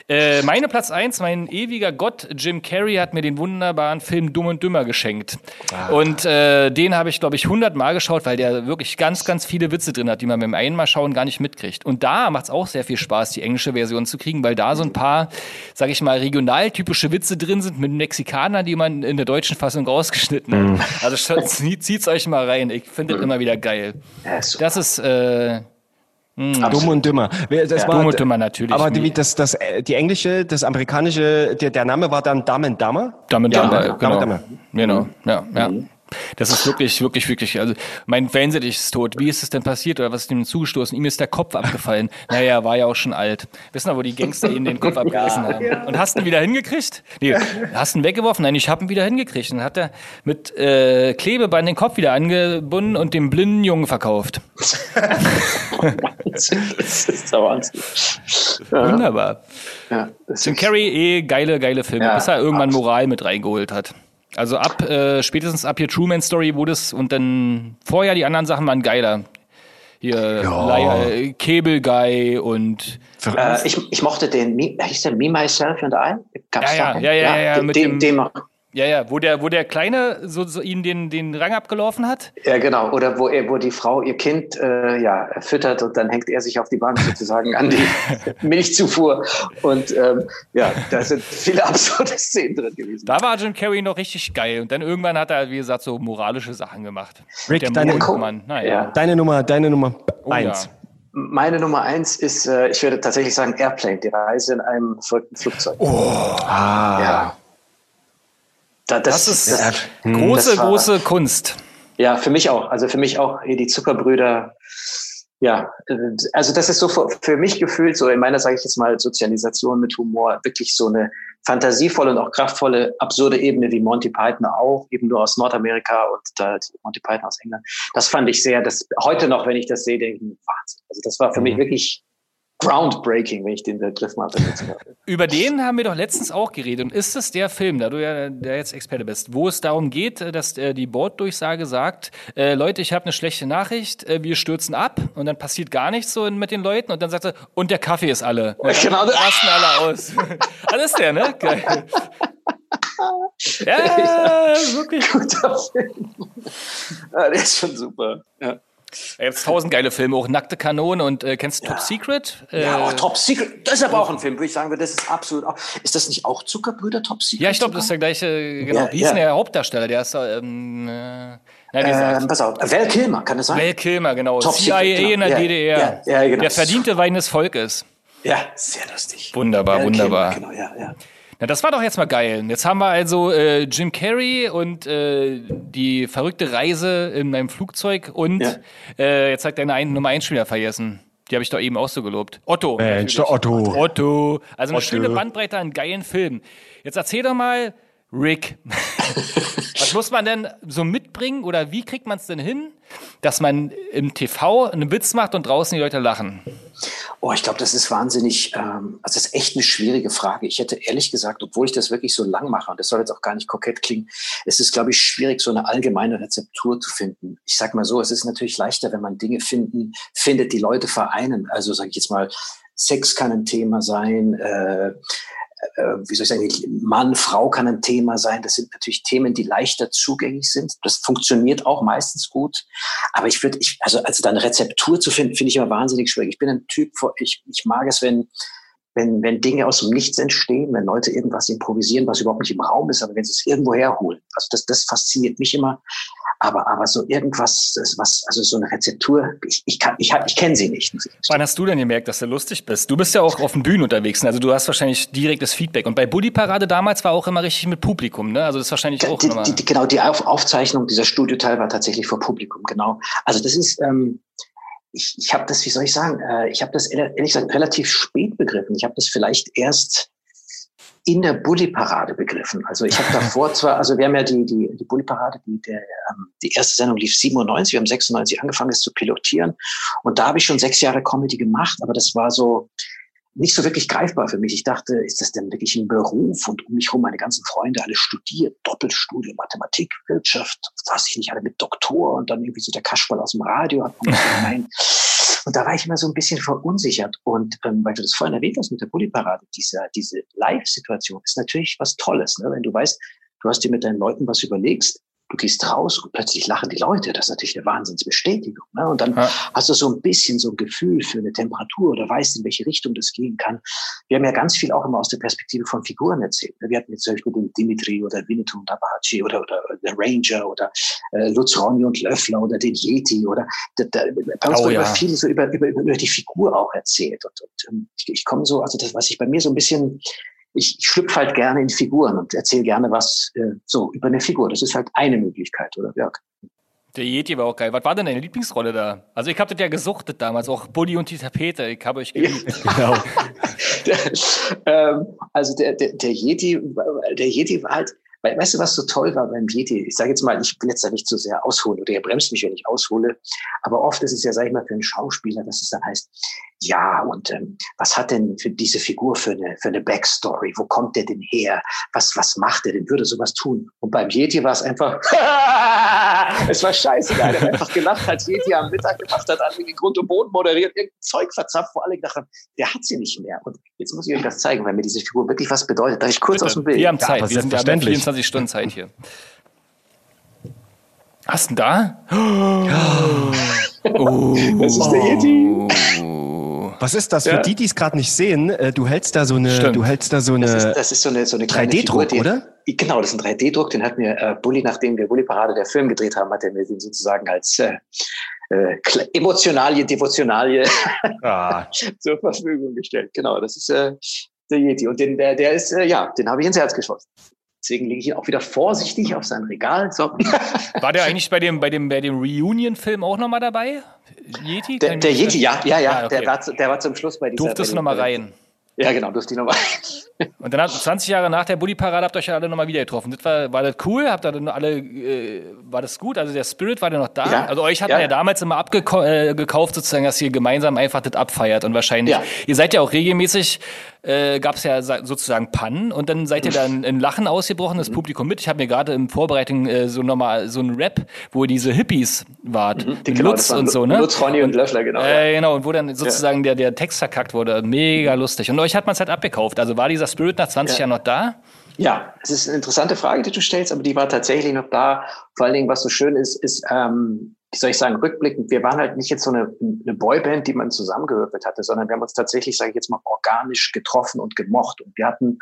Äh, meine Platz eins, mein ewiger Gott Jim Carrey hat mir den wunderbaren Film Dumm und Dümmer geschenkt. Ah. Und äh, den habe ich, glaube ich, hundertmal geschaut, weil der wirklich ganz, ganz viele Witze drin hat, die man beim einmal schauen gar nicht mitkriegt. Und da macht es auch sehr viel Spaß, die englische Version zu kriegen, weil da so ein paar, sage ich mal, regionaltypische Witze drin sind mit Mexikanern, die man in der deutschen Fassung rausgeschnitten hat. Mhm. Also zieht's euch mal rein. Ich finde das immer wieder geil. Ja. Das ist äh, Dumm und Dümmer. Das Dumm und Dümmer natürlich. Aber die, das, das, äh, die englische, das amerikanische, der, der Name war dann Dumb and Dumber? Damit Ja, ja, genau. genau. Damit, Genau, ja, ja. Das ist wirklich, wirklich, wirklich, also mein Fernseher ist tot. Wie ist es denn passiert oder was ist ihm zugestoßen? Ihm ist der Kopf abgefallen. Naja, war ja auch schon alt. Wissen wir, wo die Gangster ihm den Kopf abgerissen haben? Und hast ihn wieder hingekriegt? Nee, hast ihn weggeworfen? Nein, ich habe ihn wieder hingekriegt. Und dann hat er mit äh, Klebeband den Kopf wieder angebunden und dem blinden Jungen verkauft. das ist der Wahnsinn. Ja, Wunderbar. ja, das Jim Carrey, eh geile, geile Filme, Ja, bis er irgendwann absolut. Moral mit reingeholt hat. Also ab, äh, spätestens ab hier Truman Story wurde es und dann vorher die anderen Sachen waren geiler. Hier Liar, äh, Cable Guy und Äh, ich, ich mochte den, Me, hieß der Me, Myself and I? Gab's Ja, ja, ja, ja, ja, den, mit den, dem- den noch. Ja, ja, wo der, wo der Kleine so, so ihn den, den Rang abgelaufen hat. Ja, genau. Oder wo, er, wo die Frau ihr Kind äh, ja, füttert und dann hängt er sich auf die Bank sozusagen an die Milchzufuhr. Und ähm, ja, da sind viele absurde Szenen drin gewesen. Da war Jim Carrey noch richtig geil. Und dann irgendwann hat er, wie gesagt, so moralische Sachen gemacht. Rick, der deine- Mondmann. Naja. Ja. Deine Nummer, deine Nummer Oh, eins. ja. Meine Nummer eins ist, äh, ich würde tatsächlich sagen, Airplane, die Reise in einem verrückten Flugzeug. Ah. Ja. Da, das, Das ist das, große, das war- große Kunst. Ja, für mich auch. Also für mich auch hier die Zuckerbrüder. Ja, äh, also das ist so für, für mich gefühlt so in meiner, sage ich jetzt mal, Sozialisation mit Humor wirklich so eine fantasievolle und auch kraftvolle, absurde Ebene wie Monty Python auch, eben nur aus Nordamerika und da Monty Python aus England. Das fand ich sehr, das heute noch, wenn ich das sehe, denke ich, Wahnsinn. Also das war für mich wirklich groundbreaking, wenn ich den Begriff mal benutzen darf. Über den haben wir doch letztens auch geredet. Und ist es der Film, da du ja der jetzt Experte bist, wo es darum geht, äh, dass äh, die Borddurchsage sagt, äh, Leute, ich habe eine schlechte Nachricht, äh, wir stürzen ab und dann passiert gar nichts so mit den Leuten und dann sagt er, und der Kaffee ist alle. Und Genau. rasten alle aus. Alles der, ne? Geil. Ja, wirklich. Guter Film. Ja, der ist schon super. Ja. Da gibt's tausend geile Filme, auch Nackte Kanone und äh, kennst du Top Secret? Ja, Äh, oh, Top Secret. Das ist aber auch ein Film, wo ich sagen würde, das ist absolut auch. Ist das nicht auch Zuckerbrüder Top Secret? ja, ich glaube, das ist der gleiche, genau. Ja, Wie ist denn ja. der Hauptdarsteller? Der ist, ähm, äh, nein, Ähm, pass auf, Val Kilmer, kann das sein? Val Kilmer, genau. Top CIA Secret, genau. in der Ja, DDR. ja, ja, genau. Der verdiente Wein des Volkes. Ja, sehr lustig. Wunderbar, Val wunderbar. Kilmer, genau, ja, ja. Na, das war doch jetzt mal geil. Jetzt haben wir also äh, Jim Carrey und äh, die verrückte Reise in meinem Flugzeug und Ja. äh, jetzt hat deine ein, Nummer 1 Spieler vergessen. Die habe ich doch eben auch so gelobt. Otto. Mensch, der Otto. Otto. Also eine Otto. schöne Bandbreite an geilen Filmen. Jetzt erzähl doch mal, Rick. Was muss man denn so mitbringen oder wie kriegt man es denn hin, dass man im TV einen Witz macht und draußen die Leute lachen? Oh, ich glaube, das ist wahnsinnig, ähm, also das ist echt eine schwierige Frage. Ich hätte ehrlich gesagt, obwohl ich das wirklich so lang mache, und das soll jetzt auch gar nicht kokett klingen, es ist, glaube ich, schwierig, so eine allgemeine Rezeptur zu finden. Ich sag mal so, es ist natürlich leichter, wenn man Dinge finden, findet, die Leute vereinen. Also sage ich jetzt mal, Sex kann ein Thema sein, äh, wie soll ich sagen, Mann, Frau kann ein Thema sein. Das sind natürlich Themen, die leichter zugänglich sind. Das funktioniert auch meistens gut. Aber ich würde, ich, also, also da eine Rezeptur zu finden, finde ich immer wahnsinnig schwierig. Ich bin ein Typ, ich, ich mag es, wenn, wenn, wenn Dinge aus dem Nichts entstehen, wenn Leute irgendwas improvisieren, was überhaupt nicht im Raum ist, aber wenn sie es irgendwo herholen. Also das, das fasziniert mich immer. Aber, aber so irgendwas, was, also so eine Rezeptur, ich, ich kann, ich, ich kenne sie nicht. Wann hast du denn gemerkt, dass du lustig bist? Du bist ja auch auf den Bühnen unterwegs, ne? also du hast wahrscheinlich direktes Feedback. Und bei Bully Parade damals war auch immer richtig mit Publikum, ne? Also das ist wahrscheinlich auch die, nochmal. die, genau, die Auf Aufzeichnung dieser Studioteil war tatsächlich vor Publikum, genau. Also das ist, ähm, ich, ich habe das, wie soll ich sagen, äh, ich habe das ehrlich gesagt relativ spät begriffen. Ich habe das vielleicht erst in der Bulli-Parade begriffen. Also ich habe davor zwar, also wir haben ja die, die, die Bulli-Parade, die, der, ähm, die erste Sendung lief 97, wir haben 96 angefangen, es zu pilotieren. Und da habe ich schon sechs Jahre Comedy gemacht, aber das war so, nicht so wirklich greifbar für mich. Ich dachte, ist das denn wirklich ein Beruf? Und um mich herum meine ganzen Freunde alle studiert, Doppelstudium, Mathematik, Wirtschaft, was ich nicht, alle mit Doktor und dann irgendwie so der Kasperl aus dem Radio hat gemeint. Und da war ich immer so ein bisschen verunsichert. Und ähm, weil du das vorhin erwähnt hast mit der Bulli-Parade, diese, diese Live-Situation ist natürlich was Tolles. Ne? Wenn du weißt, du hast dir mit deinen Leuten was überlegst, du gehst raus und plötzlich lachen die Leute. Das ist natürlich eine Wahnsinnsbestätigung. Ne? Und dann Ja. hast du so ein bisschen so ein Gefühl für eine Temperatur oder weißt, in welche Richtung das gehen kann. Wir haben ja ganz viel auch immer aus der Perspektive von Figuren erzählt. Wir hatten jetzt zum Beispiel den Dimitri oder Winnetou und Abachi oder, oder der Ranger oder äh, Lutz Ronny und Löffler oder den Yeti oder da, da, bei uns Oh, wird ja. immer viel so über, über, über die Figur auch erzählt. Und, und ähm, ich, ich komme so, also das, was ich bei mir so ein bisschen ich, ich schlüpfe halt gerne in Figuren und erzähle gerne was äh, so über eine Figur. Das ist halt eine Möglichkeit, oder Jörg? Der Yeti war auch geil. Was war denn deine Lieblingsrolle da? Also ich habe das ja gesuchtet damals, auch Bully und die Tapete. Ich habe euch geliebt. Genau. Der, ähm, also der, der, der Yeti, der Yeti war halt, weil, weißt du, was so toll war beim Yeti? Ich sage jetzt mal, ich will jetzt da nicht zu sehr ausholen oder ihr bremst mich, wenn ich aushole. Aber oft ist es ja, sag ich mal, für einen Schauspieler, dass es dann heißt, ja, und ähm, was hat denn für diese Figur für eine, für eine Backstory? Wo kommt der denn her? Was, was macht er denn? Würde sowas tun? Und beim Yeti war es einfach, es war scheißegal. Er hat einfach gelacht, hat Yeti am Mittag gemacht, hat an den Grund und Boden moderiert, irgendein Zeug verzapft, wo alle gedacht haben, der hat sie nicht mehr. Und jetzt muss ich euch das zeigen, weil mir diese Figur wirklich was bedeutet. Darf ich kurz aus dem Bild? Wir haben Zeit, aber wir sind ja selbstverständlich. 24 Stunden Zeit hier. Hast du da? Oh. Das ist der Yeti. Was ist das? Ja. Für die, die es gerade nicht sehen, äh, du hältst da so eine, Stimmt. du hältst da so eine. Das ist, das ist so eine, so eine kleine 3D-Druck, Figur, die, oder? Genau, das ist ein 3D-Druck, den hat mir äh, Bulli, nachdem wir Bulli-Parade der Film gedreht haben, hat er mir den sozusagen als äh, äh, Emotionalie, Devotionalie Ah, zur Verfügung gestellt. Genau, das ist äh, der Yeti. Und den, der, der ist, äh, ja, den habe ich ins Herz geschossen. Deswegen lege ich ihn auch wieder vorsichtig auf sein Regal. So. War der eigentlich bei dem, bei dem, bei dem Reunion-Film auch nochmal dabei? Yeti? Der, der Yeti, ja, ja, ja, Ah, okay. der, war, der war zum Schluss bei dieser. Durftest du nochmal rein. Ja, genau, durfte ich nochmal. Und dann hat 20 Jahre nach der Bulli-Parade habt ihr euch ja alle nochmal wieder getroffen. Das war, war das cool? Habt ihr dann alle, äh, war das gut? Also der Spirit war der noch da? Ja. Also euch hat Ja. man ja damals immer abgekauft, äh, sozusagen, dass ihr gemeinsam einfach das abfeiert und wahrscheinlich, Ja. ihr seid ja auch regelmäßig, äh, gab es ja sa- sozusagen Pannen und dann seid ihr dann in Lachen ausgebrochen, das Publikum mit. Ich habe mir gerade in Vorbereitung äh, so nochmal so ein Rap, wo ihr diese Hippies wart, mit Genau, Lutz und so, ne? Lutz, Ronny und Löffler, genau. Äh, genau, und wo dann sozusagen der, der Text verkackt wurde. Mega lustig. Und euch hat man es halt abgekauft. Also war dieser Spirit nach 20 Ja. Jahren noch da? Ja, es ist eine interessante Frage, die du stellst, aber die war tatsächlich noch da. Vor allen Dingen, was so schön ist, ist, ähm, wie soll ich sagen, rückblickend, wir waren halt nicht jetzt so eine, eine Boyband, die man zusammengewürfelt hatte, sondern wir haben uns tatsächlich, sage ich jetzt mal, organisch getroffen und gemocht. Und wir hatten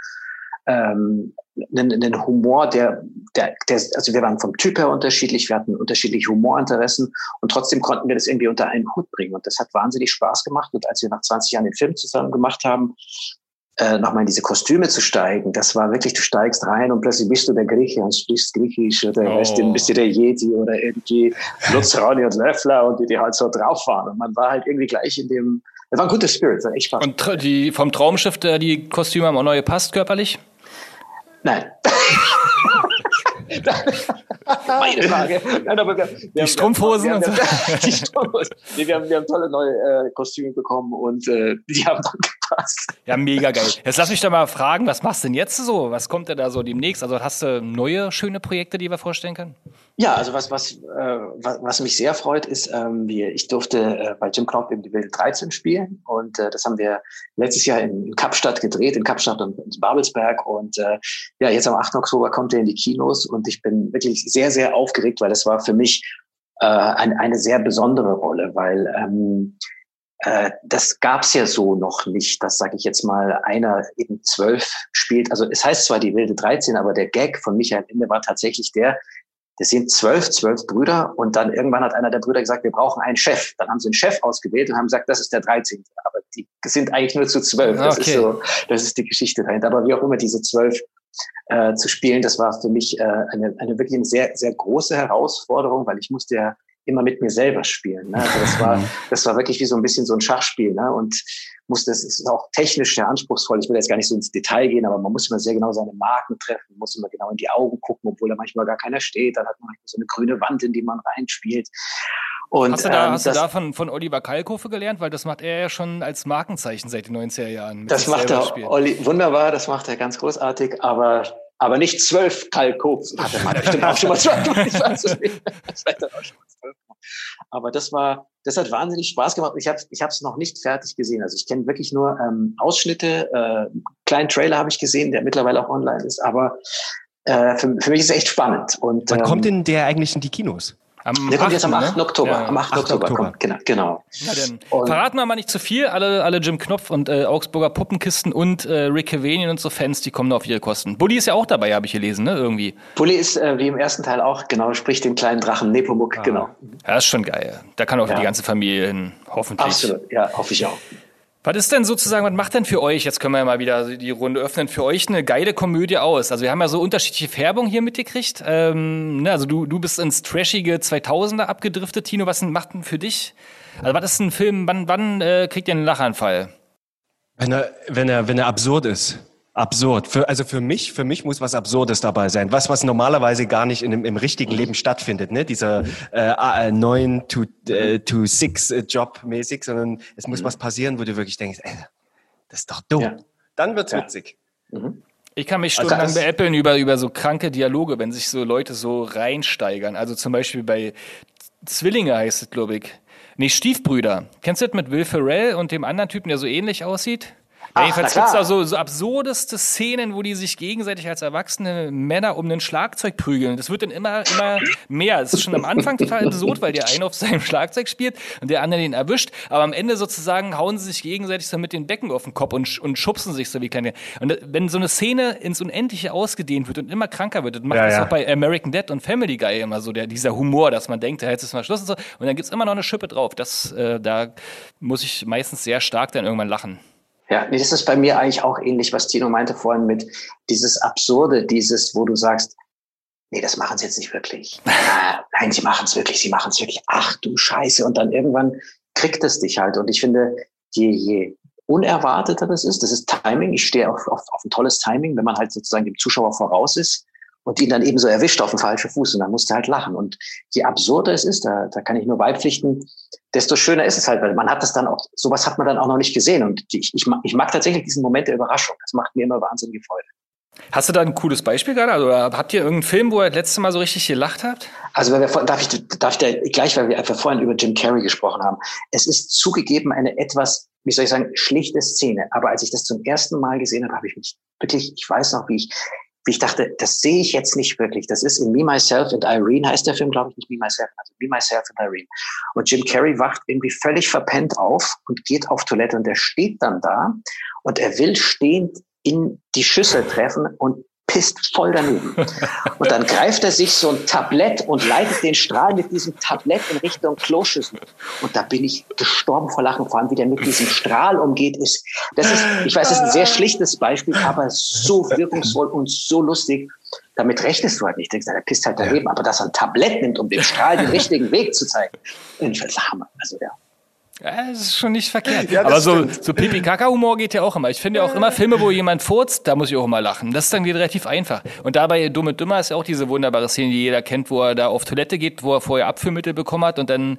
ähm, einen, einen Humor, der, der, der, also wir waren vom Typ her unterschiedlich, wir hatten unterschiedliche Humorinteressen und trotzdem konnten wir das irgendwie unter einen Hut bringen. Und das hat wahnsinnig Spaß gemacht. Und als wir nach 20 Jahren den Film zusammen gemacht haben, äh, nochmal in diese Kostüme zu steigen, das war wirklich, du steigst rein und plötzlich bist du der Grieche und sprichst Griechisch oder oh. weißt du, bist du der Yeti oder irgendwie Lutz, Ronny und Löffler und die, die halt so drauf waren. Und man war halt irgendwie gleich in dem, das war ein guter Spirit, war echt Spaß. Und die, vom Traumschiff, die Kostüme haben auch neu gepasst körperlich? Nein. Meine Frage. Nein, aber wir, wir die haben, Strumpfhosen und so. die Strumpfhosen. Nee, wir, haben, wir haben tolle neue äh, Kostüme bekommen und äh, die haben dann gepasst. Ja, mega geil. Jetzt lass mich doch mal fragen, was machst du denn jetzt so? Was kommt denn da so demnächst? Also hast du neue, schöne Projekte, die wir vorstellen können? Ja, also was, was, äh, was, was mich sehr freut, ist, ähm, wir, ich durfte äh, bei Jim Knopf eben die Wilde 13 spielen und äh, das haben wir letztes Jahr in, in Kapstadt gedreht, in Kapstadt und in Babelsberg und äh, ja, jetzt am 8. Oktober kommt er in die Kinos und ich bin wirklich sehr, sehr aufgeregt, weil das war für mich äh, ein, eine sehr besondere Rolle, weil ähm, äh, das gab's ja so noch nicht, dass, sage ich jetzt mal, einer eben zwölf spielt. Also es heißt zwar die wilde 13, aber der Gag von Michael Ende war tatsächlich der, das sind zwölf, zwölf Brüder und dann irgendwann hat einer der Brüder gesagt, wir brauchen einen Chef. Dann haben sie einen Chef ausgewählt und haben gesagt, das ist der 13. Aber die sind eigentlich nur zu zwölf. Das okay. ist so, das ist die Geschichte dahinter. Aber wie auch immer diese zwölf äh, zu spielen, das war für mich äh, eine, eine wirklich eine sehr, sehr große Herausforderung, weil ich musste ja immer mit mir selber spielen. Ne? Also das war, das war wirklich wie so ein bisschen so ein Schachspiel. Ne? Und muss das ist auch technisch sehr anspruchsvoll. Ich will jetzt gar nicht so ins Detail gehen, aber man muss immer sehr genau seine Marken treffen, muss immer genau in die Augen gucken, obwohl da manchmal gar keiner steht. Dann hat man so eine grüne Wand, in die man reinspielt. Und, hast du da, ähm, hast du da von, von Oliver Kalkofe gelernt? Weil das macht er ja schon als Markenzeichen seit den 90er Jahren. Das macht er Olli, wunderbar, das macht er ganz großartig, aber aber nicht zwölf Kalkofs. Hat er mal bestimmt auch schon mal zwölf. Aber das war, das hat wahnsinnig Spaß gemacht. Ich habe ich es noch nicht fertig gesehen. Also ich kenne wirklich nur ähm, Ausschnitte, äh, kleinen Trailer habe ich gesehen, der mittlerweile auch online ist. Aber äh, für, für mich ist es echt spannend. Und, Wann ähm, kommt denn der eigentlich in die Kinos? Am der kommt jetzt am 8. Ne? Oktober. Ja. Am 8. 8. Oktober, Oktober. Kommt, genau. genau. Ja, dann und verraten wir mal nicht zu viel. Alle, alle Jim Knopf und äh, Augsburger Puppenkisten und äh, Rick Cavanian und so Fans, die kommen auf ihre Kosten. Bully ist ja auch dabei, habe ich gelesen, ne? Irgendwie. Bully ist äh, wie im ersten Teil auch, genau, spricht den kleinen Drachen Nepomuk, ah. genau. Ja, ist schon geil. Da kann auch ja. die ganze Familie hin, hoffentlich. Absolut, ja, hoffe ich auch. Was ist denn sozusagen, was macht denn für euch, jetzt können wir ja mal wieder die Runde öffnen, für euch eine geile Komödie aus? Also wir haben ja so unterschiedliche Färbung hier mitgekriegt. Ähm, ne, also du, du bist ins trashige 2000er abgedriftet, Tino. Was macht denn für dich? Also was ist ein Film, wann, wann äh, kriegt ihr einen Lachanfall? Wenn er, wenn er, wenn er absurd ist absurd. Für, also für mich, für mich muss was Absurdes dabei sein. Was, was normalerweise gar nicht in, im richtigen Leben stattfindet, ne? Dieser äh, 9 to, äh, to 6 äh, Job mäßig, sondern es muss mhm. was passieren, wo du wirklich denkst, ey, das ist doch dumm. Ja. Dann wird's ja. witzig. Mhm. Ich kann mich also stundenlang also beäppeln über, über so kranke Dialoge, wenn sich so Leute so reinsteigern. Also zum Beispiel bei Zwillinge heißt es, glaube ich. Nee, Stiefbrüder. Kennst du das mit Will Ferrell und dem anderen Typen, der so ähnlich aussieht? Ja, jedenfalls gibt es da so, so absurdeste Szenen, wo die sich gegenseitig als erwachsene Männer um ein Schlagzeug prügeln. Das wird dann immer, immer mehr. Es ist schon am Anfang total absurd, weil der eine auf seinem Schlagzeug spielt und der andere den erwischt. Aber am Ende sozusagen hauen sie sich gegenseitig so mit den Decken auf den Kopf und, und schubsen sich so wie kleine. Und wenn so eine Szene ins Unendliche ausgedehnt wird und immer kranker wird, das macht ja, das ja. auch bei American Dead und Family Guy immer so, der, dieser Humor, dass man denkt, jetzt ist mal Schluss und so. Und dann gibt's immer noch eine Schippe drauf. Das, äh, da muss ich meistens sehr stark dann irgendwann lachen. Ja, nee, das ist bei mir eigentlich auch ähnlich, was Tino meinte vorhin mit dieses Absurde, dieses, wo du sagst, nee, das machen sie jetzt nicht wirklich. Nein, sie machen es wirklich, sie machen es wirklich. Ach du Scheiße. Und dann irgendwann kriegt es dich halt. Und ich finde, je, je unerwarteter das ist, das ist Timing. Ich stehe auf, auf, auf ein tolles Timing, wenn man halt sozusagen dem Zuschauer voraus ist und ihn dann eben so erwischt auf den falschen Fuß und dann musst du halt lachen. Und je absurder es ist, da, da kann ich nur beipflichten, desto schöner ist es halt, weil man hat das dann auch, sowas hat man dann auch noch nicht gesehen. Und ich, ich, mag, ich mag tatsächlich diesen Moment der Überraschung. Das macht mir immer wahnsinnige Freude. Hast du da ein cooles Beispiel gerade? Also, oder habt ihr irgendeinen Film, wo ihr das letzte Mal so richtig gelacht habt? Also, weil wir, darf ich, darf ich da gleich, weil wir einfach vorhin über Jim Carrey gesprochen haben. Es ist zugegeben eine etwas, wie soll ich sagen, schlichte Szene. Aber als ich das zum ersten Mal gesehen habe, habe ich mich wirklich, ich weiß noch, wie ich wie ich dachte, das sehe ich jetzt nicht wirklich. Das ist in Me, Myself and Irene heißt der Film, glaube ich, nicht Me, Myself, also Me, Myself and Irene. Und Jim Carrey wacht irgendwie völlig verpennt auf und geht auf Toilette und der steht dann da und er will stehend in die Schüssel treffen und pisst voll daneben. Und dann greift er sich so ein Tablett und leitet den Strahl mit diesem Tablett in Richtung Kloschüssel. Und da bin ich gestorben vor Lachen, vor allem wie der mit diesem Strahl umgeht. Ist, das ist, ich weiß, das ist ein sehr schlichtes Beispiel, aber so wirkungsvoll und so lustig. Damit rechnest du halt nicht. Denkst, der pisst halt daneben. Aber dass er ein Tablett nimmt, um dem Strahl den richtigen Weg zu zeigen, ist Hammer. Also, ja. Ja, das ist schon nicht verkehrt. Ja, Aber so, so Pipi-Kaka-Humor geht ja auch immer. Ich finde ja auch immer Filme, wo jemand furzt, da muss ich auch immer lachen. Das ist dann wieder relativ einfach. Und dabei Dumme Dümmer ist ja auch diese wunderbare Szene, die jeder kennt, wo er da auf Toilette geht, wo er vorher Abführmittel bekommen hat und dann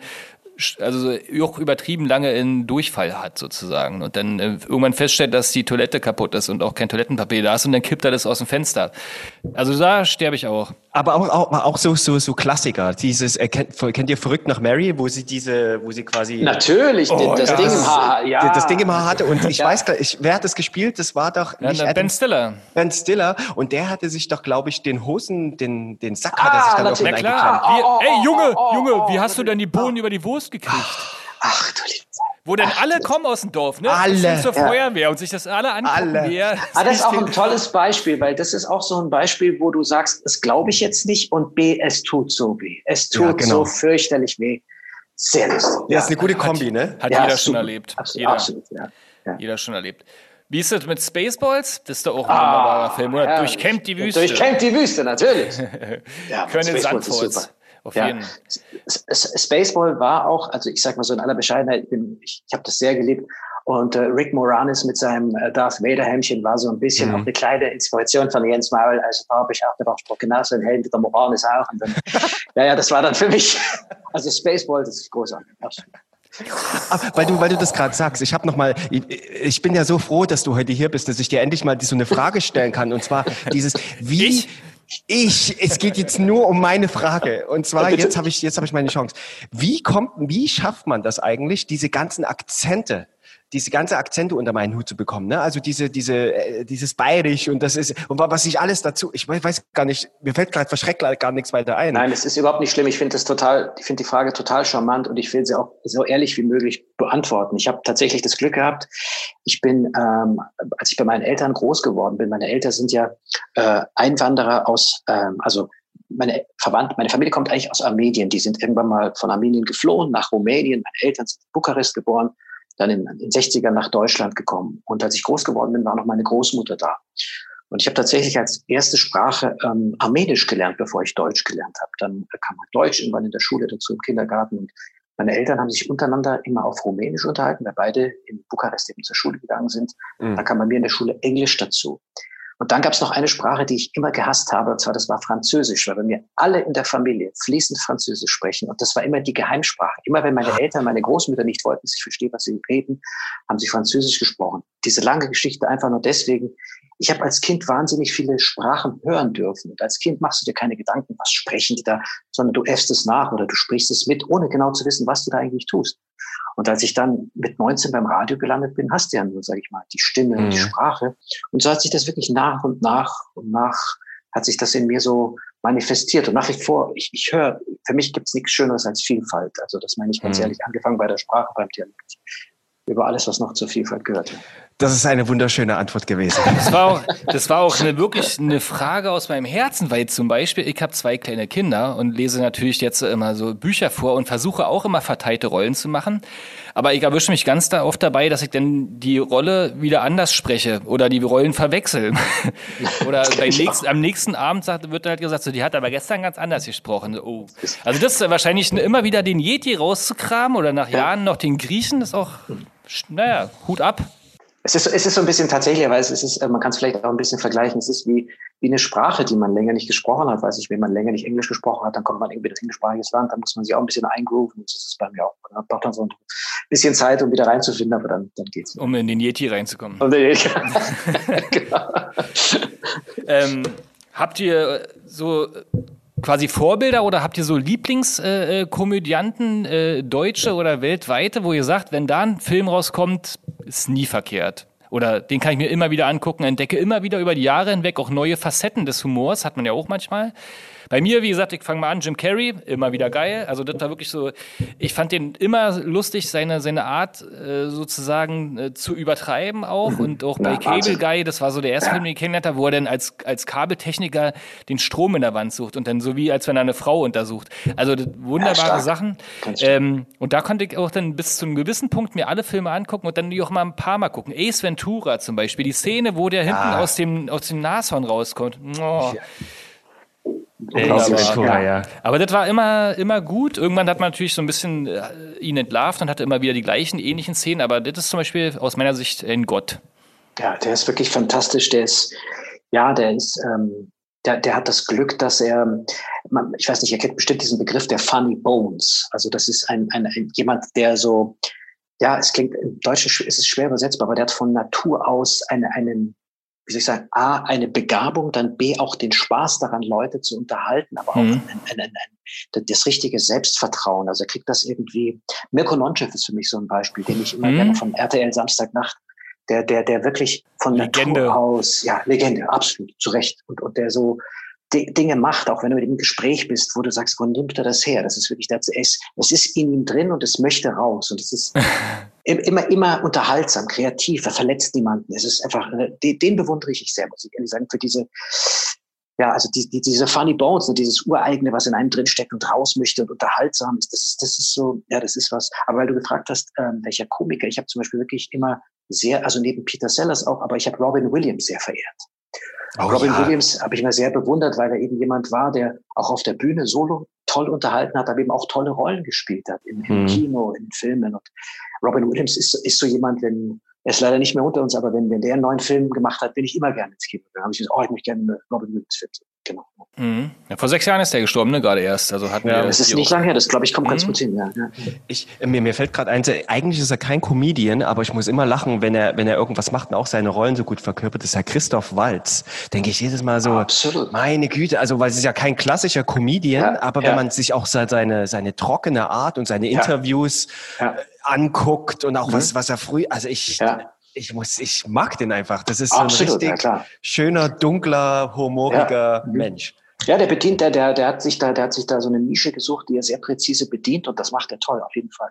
also auch übertrieben lange in Durchfall hat sozusagen und dann äh, irgendwann feststellt, dass die Toilette kaputt ist und auch kein Toilettenpapier da ist und dann kippt er das aus dem Fenster. Also da sterbe ich auch. Aber auch, auch, auch so, so, so Klassiker. Dieses, äh, kennt, kennt ihr Verrückt nach Mary, wo sie diese, wo sie quasi. Natürlich, oh, das ja. Ding im Haar, ja. Das Ding im Haar hatte. Und ich ja. weiß, ich, wer hat das gespielt? Das war doch nicht ja, Ben Stiller. Ben Stiller. Und der hatte sich doch, glaube ich, den Hosen, den, den Sack ah, hat er sich dann auf den klar. Wie, oh, oh, ey, Junge, oh, Junge, wie hast du denn die Bohnen über die Wurst gekriegt? Ach du liebe wo dann Ach, alle kommen aus dem Dorf, ne? Alle. zur Feuerwehr ja. und sich das alle angucken. Alle. Wer, ah, das ist auch ein tolles Beispiel, weil das ist auch so ein Beispiel, wo du sagst, das glaube ich jetzt nicht und B, es tut so weh. Es tut ja, genau. so fürchterlich weh. Sehr lustig. Ja, ist eine gute Kombi, hat, ne? Hat ja, jeder schon erlebt. Absolut, jeder, absolut, ja. Jeder schon erlebt. Wie ist das mit Spaceballs? Das ist doch auch ein ah, wunderbarer Film, oder? Durchkämmt die Wüste. Durchkämmt die Wüste, natürlich. ja, Können Sandforts. Auf ja. jeden. Spaceball war auch, also ich sag mal so in aller Bescheidenheit, ich, bin, ich, ich habe das sehr geliebt. Und äh, Rick Moranis mit seinem äh, Darth Vader Hemdchen war so ein bisschen mhm. auch eine kleine Inspiration von Jens Maul. Also da habe ich auch gedacht, genau so ein Helm wie der Moranis auch. Und dann, ja, ja, das war dann für mich, also Spaceball, das ist großartig. Ah, weil du, weil du das gerade sagst, ich habe noch mal, ich, ich, bin ja so froh, dass du heute hier bist, dass ich dir endlich mal so eine Frage stellen kann. Und zwar dieses, wie, ich? Ich, es geht jetzt nur um meine Frage. Und zwar, jetzt habe ich, jetzt habe ich meine Chance. Wie kommt, wie schafft man das eigentlich, diese ganzen Akzente diese ganze Akzente unter meinen Hut zu bekommen. Ne? Also diese, diese, äh, dieses Bayerisch und das ist, und was ich alles dazu, ich weiß gar nicht, mir fällt gerade verschreckt gar nichts weiter ein. Nein, es ist überhaupt nicht schlimm. Ich finde das total, ich finde die Frage total charmant und ich will sie auch so ehrlich wie möglich beantworten. Ich habe tatsächlich das Glück gehabt, ich bin, ähm, als ich bei meinen Eltern groß geworden bin, meine Eltern sind ja äh, Einwanderer aus, ähm, also meine Verwandte, meine Familie kommt eigentlich aus Armenien. Die sind irgendwann mal von Armenien geflohen nach Rumänien. Meine Eltern sind in Bukarest geboren dann in den 60ern nach Deutschland gekommen. Und als ich groß geworden bin, war noch meine Großmutter da. Und ich habe tatsächlich als erste Sprache ähm, Armenisch gelernt, bevor ich Deutsch gelernt habe. Dann kam halt Deutsch irgendwann in der Schule dazu, im Kindergarten. Und meine Eltern haben sich untereinander immer auf Rumänisch unterhalten, weil beide in Bukarest eben zur Schule gegangen sind. Mhm. Dann kam bei mir in der Schule Englisch dazu. Und dann gab es noch eine Sprache, die ich immer gehasst habe, und zwar das war Französisch, weil bei mir alle in der Familie fließend Französisch sprechen. Und das war immer die Geheimsprache. Immer wenn meine Eltern, meine Großmütter nicht wollten, dass ich verstehe, was sie reden, haben sie Französisch gesprochen. Diese lange Geschichte einfach nur deswegen. Ich habe als Kind wahnsinnig viele Sprachen hören dürfen. Und als Kind machst du dir keine Gedanken, was sprechen die da, sondern du äffst es nach oder du sprichst es mit, ohne genau zu wissen, was du da eigentlich tust. Und als ich dann mit 19 beim Radio gelandet bin, hast du ja nur, sage ich mal, die Stimme, mhm. die Sprache. Und so hat sich das wirklich nach und nach und nach hat sich das in mir so manifestiert. Und nach wie vor, ich, ich höre, für mich gibt es nichts Schöneres als Vielfalt. Also das meine ich ganz mhm. ehrlich, angefangen bei der Sprache, beim Dialekt, über alles, was noch zur Vielfalt gehört. Das ist eine wunderschöne Antwort gewesen. Das war auch, das war auch eine, wirklich eine Frage aus meinem Herzen, weil zum Beispiel ich habe zwei kleine Kinder und lese natürlich jetzt immer so Bücher vor und versuche auch immer verteilte Rollen zu machen. Aber ich erwische mich ganz da oft dabei, dass ich dann die Rolle wieder anders spreche oder die Rollen verwechseln. oder nächsten, am nächsten Abend sagt, wird dann halt gesagt, so, die hat aber gestern ganz anders gesprochen. Oh. Also das ist wahrscheinlich immer wieder den Yeti rauszukramen oder nach Jahren noch den Griechen, ist auch, naja, Hut ab. Es ist, es ist so ein bisschen tatsächlich, weil es ist, äh, man kann es vielleicht auch ein bisschen vergleichen. Es ist wie, wie eine Sprache, die man länger nicht gesprochen hat. Weiß ich, wenn man länger nicht Englisch gesprochen hat, dann kommt man irgendwie in ein englischsprachiges Land, dann muss man sich auch ein bisschen eingrooven. Das ist bei mir auch. Man braucht dann so ein bisschen Zeit, um wieder reinzufinden, aber dann, dann geht's. Um in den Yeti reinzukommen. Um den Yeti. genau. ähm, habt ihr so quasi Vorbilder oder habt ihr so Lieblingskomödianten, äh, äh, Deutsche oder weltweite, wo ihr sagt, wenn da ein Film rauskommt, ist nie verkehrt? Oder den kann ich mir immer wieder angucken, entdecke immer wieder über die Jahre hinweg auch neue Facetten des Humors, hat man ja auch manchmal. Bei mir, wie gesagt, ich fange mal an, Jim Carrey, immer wieder geil. Also das war wirklich so, ich fand den immer lustig, seine, seine Art äh, sozusagen äh, zu übertreiben auch. Und auch bei Ja, Cable. Guy, das war so der erste Film, den ich kennengelernt habe, wo er dann als, als Kabeltechniker den Strom in der Wand sucht und dann so wie, als wenn er eine Frau untersucht. Also wunderbare stark. Sachen. Ähm, und da konnte ich auch dann bis zu einem gewissen Punkt mir alle Filme angucken und dann die auch mal ein paar Mal gucken. Ace Ventura zum Beispiel, die Szene, wo der hinten aus dem, aus dem Nashorn rauskommt. Oh. Unglaublich. Ventura, ja. Aber das war immer, immer gut. Irgendwann hat man natürlich so ein bisschen äh, ihn entlarvt und hatte immer wieder die gleichen ähnlichen Szenen, aber das ist zum Beispiel aus meiner Sicht ein Gott. Ja, der ist wirklich fantastisch. Der ist, ja, der ist, ähm, der, der hat das Glück, dass er, man, ich weiß nicht, ihr kennt bestimmt diesen Begriff der Funny Bones. Also das ist ein, ein, ein jemand, der so, ja, es klingt im Deutschen sch- ist es schwer übersetzbar, aber der hat von Natur aus eine, einen, wie soll ich sagen, A, eine Begabung, dann B, auch den Spaß daran, Leute zu unterhalten, aber auch Mhm. ein, ein, ein, das richtige Selbstvertrauen. Also er kriegt das irgendwie. Mirko Nonchev ist für mich so ein Beispiel, den ich immer Mhm. gerne von RTL Samstagnacht der, der, der wirklich von Legende. Natur aus, ja, Legende, absolut, zu Recht. Und, und der so Di- Dinge macht, auch wenn du mit ihm im Gespräch bist, wo du sagst, wo nimmt er das her? Das ist wirklich, das ist, es ist in ihm drin und es möchte raus. Und es ist immer, immer unterhaltsam, kreativ, er verletzt niemanden. Es ist einfach, äh, den, bewundere ich sehr, muss ich ehrlich sagen, für diese, ja, also die, die, diese Funny Bones, ne, dieses Ureigene, was in einem drinsteckt und raus möchte und unterhaltsam ist, das ist, das ist so, ja, das ist was. Aber weil du gefragt hast, ähm, welcher Komiker, ich habe zum Beispiel wirklich immer sehr, also neben Peter Sellers auch, aber ich habe Robin Williams sehr verehrt. Oh, Robin ja. Williams habe ich immer sehr bewundert, weil er eben jemand war, der auch auf der Bühne solo toll unterhalten hat, aber eben auch tolle Rollen gespielt hat, im, im Mhm. Kino, in Filmen. Und Robin Williams ist, ist so jemand, wenn, er ist leider nicht mehr unter uns, aber wenn, wenn der einen neuen Film gemacht hat, bin ich immer gerne ins Kino. Dann habe ich gesagt, oh, ich möchte gerne Robin Williams Film sehen. Genau. Mhm. Ja, vor sechs Jahren ist der gestorben, ne, gerade erst. Also hatten Ja, wir Das ist nicht lange her, das glaube ich kommt ganz Mhm. gut hin. Ja, ja. Ich, mir, mir fällt gerade ein, eigentlich ist er kein Comedian, aber ich muss immer lachen, wenn er, wenn er irgendwas macht und auch seine Rollen so gut verkörpert. Das ist Herr Christoph Waltz. Denke ich jedes Mal so, Absolut. meine Güte, also weil es ist ja kein klassischer Comedian, Ja, aber ja. wenn man sich auch se- seine, seine trockene Art und seine Interviews Ja. äh, anguckt und auch was, was er früh, also ich, Ja. Ich muss, ich mag den einfach. Das ist Absolut, so ein ja, richtig klar. schöner, dunkler, humoriger Ja. Mensch. Ja, der bedient, der, der, der hat sich da, der hat sich da so eine Nische gesucht, die er sehr präzise bedient und das macht er toll, auf jeden Fall.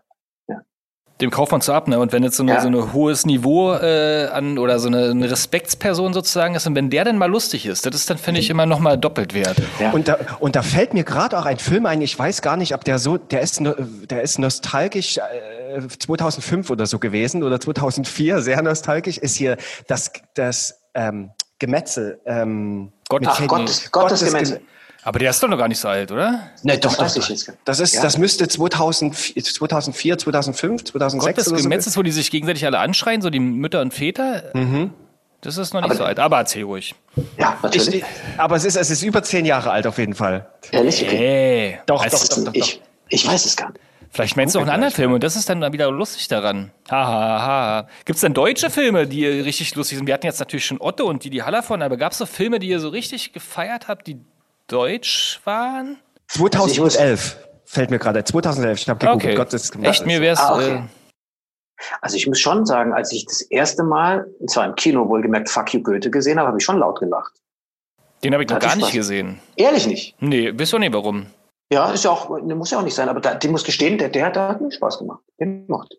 Dem kauft man zu ab, ne? Und wenn jetzt so ein Ja. so eine hohes Niveau äh, an oder so eine, eine Respektsperson sozusagen ist und wenn der dann mal lustig ist, das ist dann finde ich immer noch mal doppelt wert. Ja. Und da, und da fällt mir gerade auch ein Film ein, ich weiß gar nicht, ob der so, der ist, der ist nostalgisch, äh, 2005 oder so gewesen oder 2004, sehr nostalgisch, ist hier das, das ähm, Gemetzel. Ähm, Gott, Ach, Kate- Gottes, Gottes Gemetzel. Aber der ist doch noch gar nicht so alt, oder? Ne, doch, Das doch. ich nicht. Das ist, Ja. das müsste 2004, 2004, 2005, 2006 Gott des oder so. Wo die sich gegenseitig alle anschreien, so die Mütter und Väter. Mhm. Das ist noch nicht Aber- so alt. Aber erzähl ruhig. Ja, natürlich. Ich, aber es ist, es ist über zehn Jahre alt auf jeden Fall. Ehrlich, okay. Hey. Doch, doch, doch, doch, doch. Ich, ich weiß es gar nicht. Vielleicht meinst du auch einen anderen Film und das ist dann wieder lustig daran. Ha, ha, ha. Gibt es denn deutsche Filme, die richtig lustig sind? Wir hatten jetzt natürlich schon Otto und die, die Hallervon, aber gab es so Filme, die ihr so richtig gefeiert habt, die deutsch waren? 2011 fällt mir gerade. 2011, ich habe gegoogelt. Okay. Gottes Echt, mir wär's. Ah, okay. äh, Also ich muss schon sagen, als ich das erste Mal, und zwar im Kino wohlgemerkt, Fuck You Goethe gesehen habe, habe ich schon laut gelacht. den habe ich noch gar nicht Spaß. gesehen. Ehrlich nicht. Nee, wisst ihr nicht warum? Ja, ist ja auch, ne, muss ja auch nicht sein, aber da, den muss gestehen, der, der, der hat mir Spaß gemacht. Den mochte.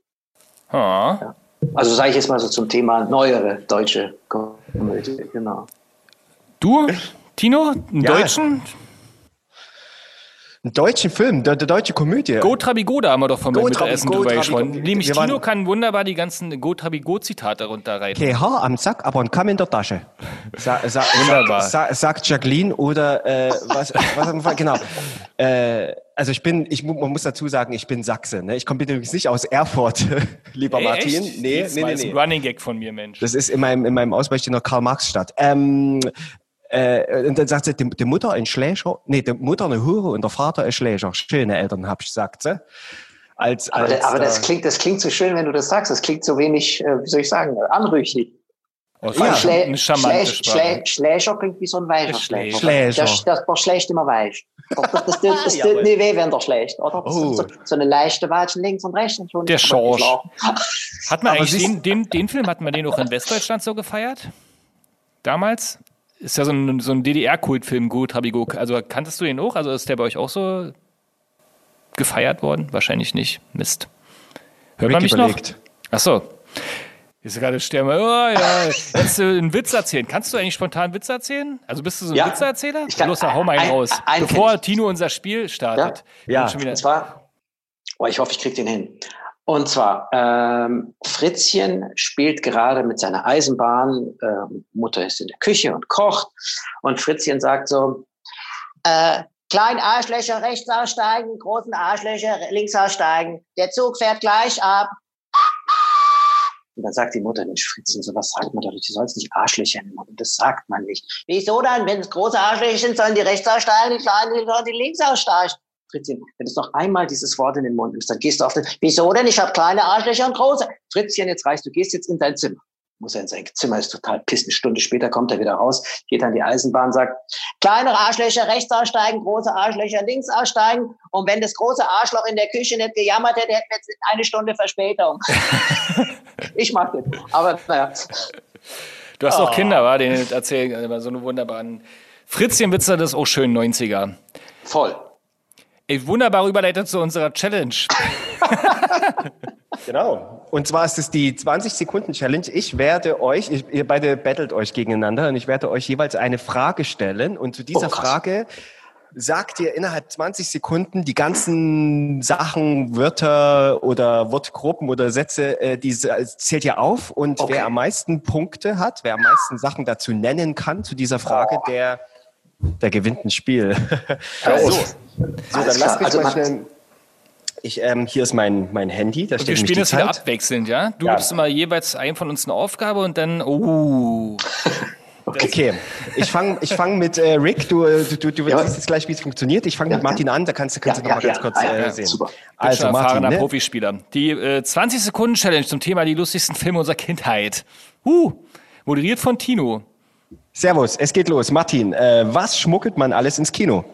Ha. Also sage ich jetzt mal so zum Thema neuere deutsche Komödie, genau. Du, Tino, einen Ja. deutschen? Einen deutschen Film, der, der deutsche Komödie. Go Trabigoda haben wir doch Trabi- Mittagessen drüber gesprochen. Nämlich Tino kann wunderbar die ganzen Go Trabigo-Zitate darunter reiten. Kein Haar am Sack, aber ein Kamm in der Tasche. Sa, sa, Wunderbar. Sa, sagt Jacqueline oder äh, was, was genau. Äh, also ich bin, ich, man muss dazu sagen, ich bin Sachse. Ne? Ich komme übrigens nicht aus Erfurt, lieber Ey, Martin. echt? Nee, nee, Mal nee, ist ein nee. Running Gag von mir, Mensch. Das ist in meinem, in meinem Ausweichstück Karl-Marx-Stadt. Ähm, äh, und dann sagt sie, die, die Mutter ein Schläger, nee, die Mutter eine Hure und der Vater ein Schläger. Schöne Eltern, hab ich gesagt, sie. Als, Aber, als, der, aber das, äh, klingt, das klingt so schön, wenn du das sagst. Das klingt so wenig, äh, wie soll ich sagen, anrüchig. Oh, Ja. Schlä eine charmante Schlä. Schlä Schläger klingt wie so ein weicher Schläger. Schläger. Schläger. Das, das, das schlägt immer weich. Das, das, das, das Jawohl. tut nie weh, wenn der schlägt, oder? Das Oh. ist so, so eine leichte Watschen links und rechts. und schon Der Schorsch. Hat man Aber eigentlich den, den, den Film, hat man den auch in Westdeutschland so gefeiert? Damals? Ist ja so ein, so ein DDR-Kultfilm, gut, Rabigok. Also kanntest du den auch? Also ist der bei euch auch so gefeiert worden? Wahrscheinlich nicht. Mist. Hört man mich noch? überlegt. Ach so. Ist gerade sterben. Oh ja, jetzt äh, einen Witz erzählen. Kannst du eigentlich spontan einen Witz erzählen? Also bist du so ein Ja. Witzeerzähler? Ich kann- Los, dann hau mal einen ein- raus. einen Bevor kenn ich. Tino unser Spiel startet. Ja. Ja. Bin Schon wieder, Und zwar, oh, ich hoffe, ich kriege den hin. Und zwar, ähm, Fritzchen spielt gerade mit seiner Eisenbahn, äh, Mutter ist in der Küche und kocht. Und Fritzchen sagt so, Äh, kleinen Arschlöcher rechts aussteigen, großen Arschlöcher links aussteigen. Der Zug fährt gleich ab. und dann sagt die Mutter, Mensch, Fritzchen, sowas sagt man doch du sollst nicht Arschlöcher nennen. Das sagt man nicht. Wieso dann? Wenn es große Arschlöcher sind, sollen die rechts aussteigen, die kleinen sollen die links aussteigen. Fritzchen, wenn du noch einmal dieses Wort in den Mund nimmst, dann gehst du auf den, Wieso denn? Ich habe kleine Arschlöcher und große. Fritzchen, jetzt reicht, du gehst jetzt in dein Zimmer. Muss er in sein Zimmer, ist total piss. Eine Stunde später kommt er wieder raus, geht an die Eisenbahn, sagt, Kleinere Arschlöcher rechts aussteigen, große Arschlöcher links aussteigen. Und wenn das große Arschloch in der Küche nicht gejammert hätte, hätten wir jetzt eine Stunde Verspätung. ich mag den. Aber naja, du hast Oh. auch Kinder, war? Den erzählen immer so eine wunderbaren. Fritzchen-Witze, das ist auch schön 90er. voll. Ey, wunderbar überleitet zu unserer Challenge. Genau. Und zwar ist es die 20-Sekunden-Challenge. Ich werde euch, ich, ihr beide battelt euch gegeneinander und ich werde euch jeweils eine Frage stellen. Und zu dieser Oh. Frage sagt ihr innerhalb 20 Sekunden die ganzen Sachen, Wörter oder Wortgruppen oder Sätze, äh, die s- zählt ihr auf. Und Okay. wer am meisten Punkte hat, wer am meisten Sachen dazu nennen kann zu dieser Frage, der, der gewinnt ein Spiel. so, so dann klar. mich Also mal schnell. Ich, ähm, hier ist mein, mein Handy, da Und steht wir spielen die das wieder Zeit. abwechselnd, ja? Du Ja. gibst immer jeweils einem von uns eine Aufgabe und dann, oh. Okay, ich fange ich fang mit äh, Rick. Du, äh, du, du, du Ja. siehst jetzt gleich, wie es funktioniert. Ich fange mit Martin an, da kannst, du- kannst Ja, du noch mal ja, ganz ja. kurz ja, äh, ja, sehen. super. Also schon Martin, erfahrener ne? Profispieler. Die äh, 20-Sekunden-Challenge zum Thema die lustigsten Filme unserer Kindheit. Uh, moderiert von Tino. Servus, es geht los. Martin, äh, was schmuggelt man alles ins Kino?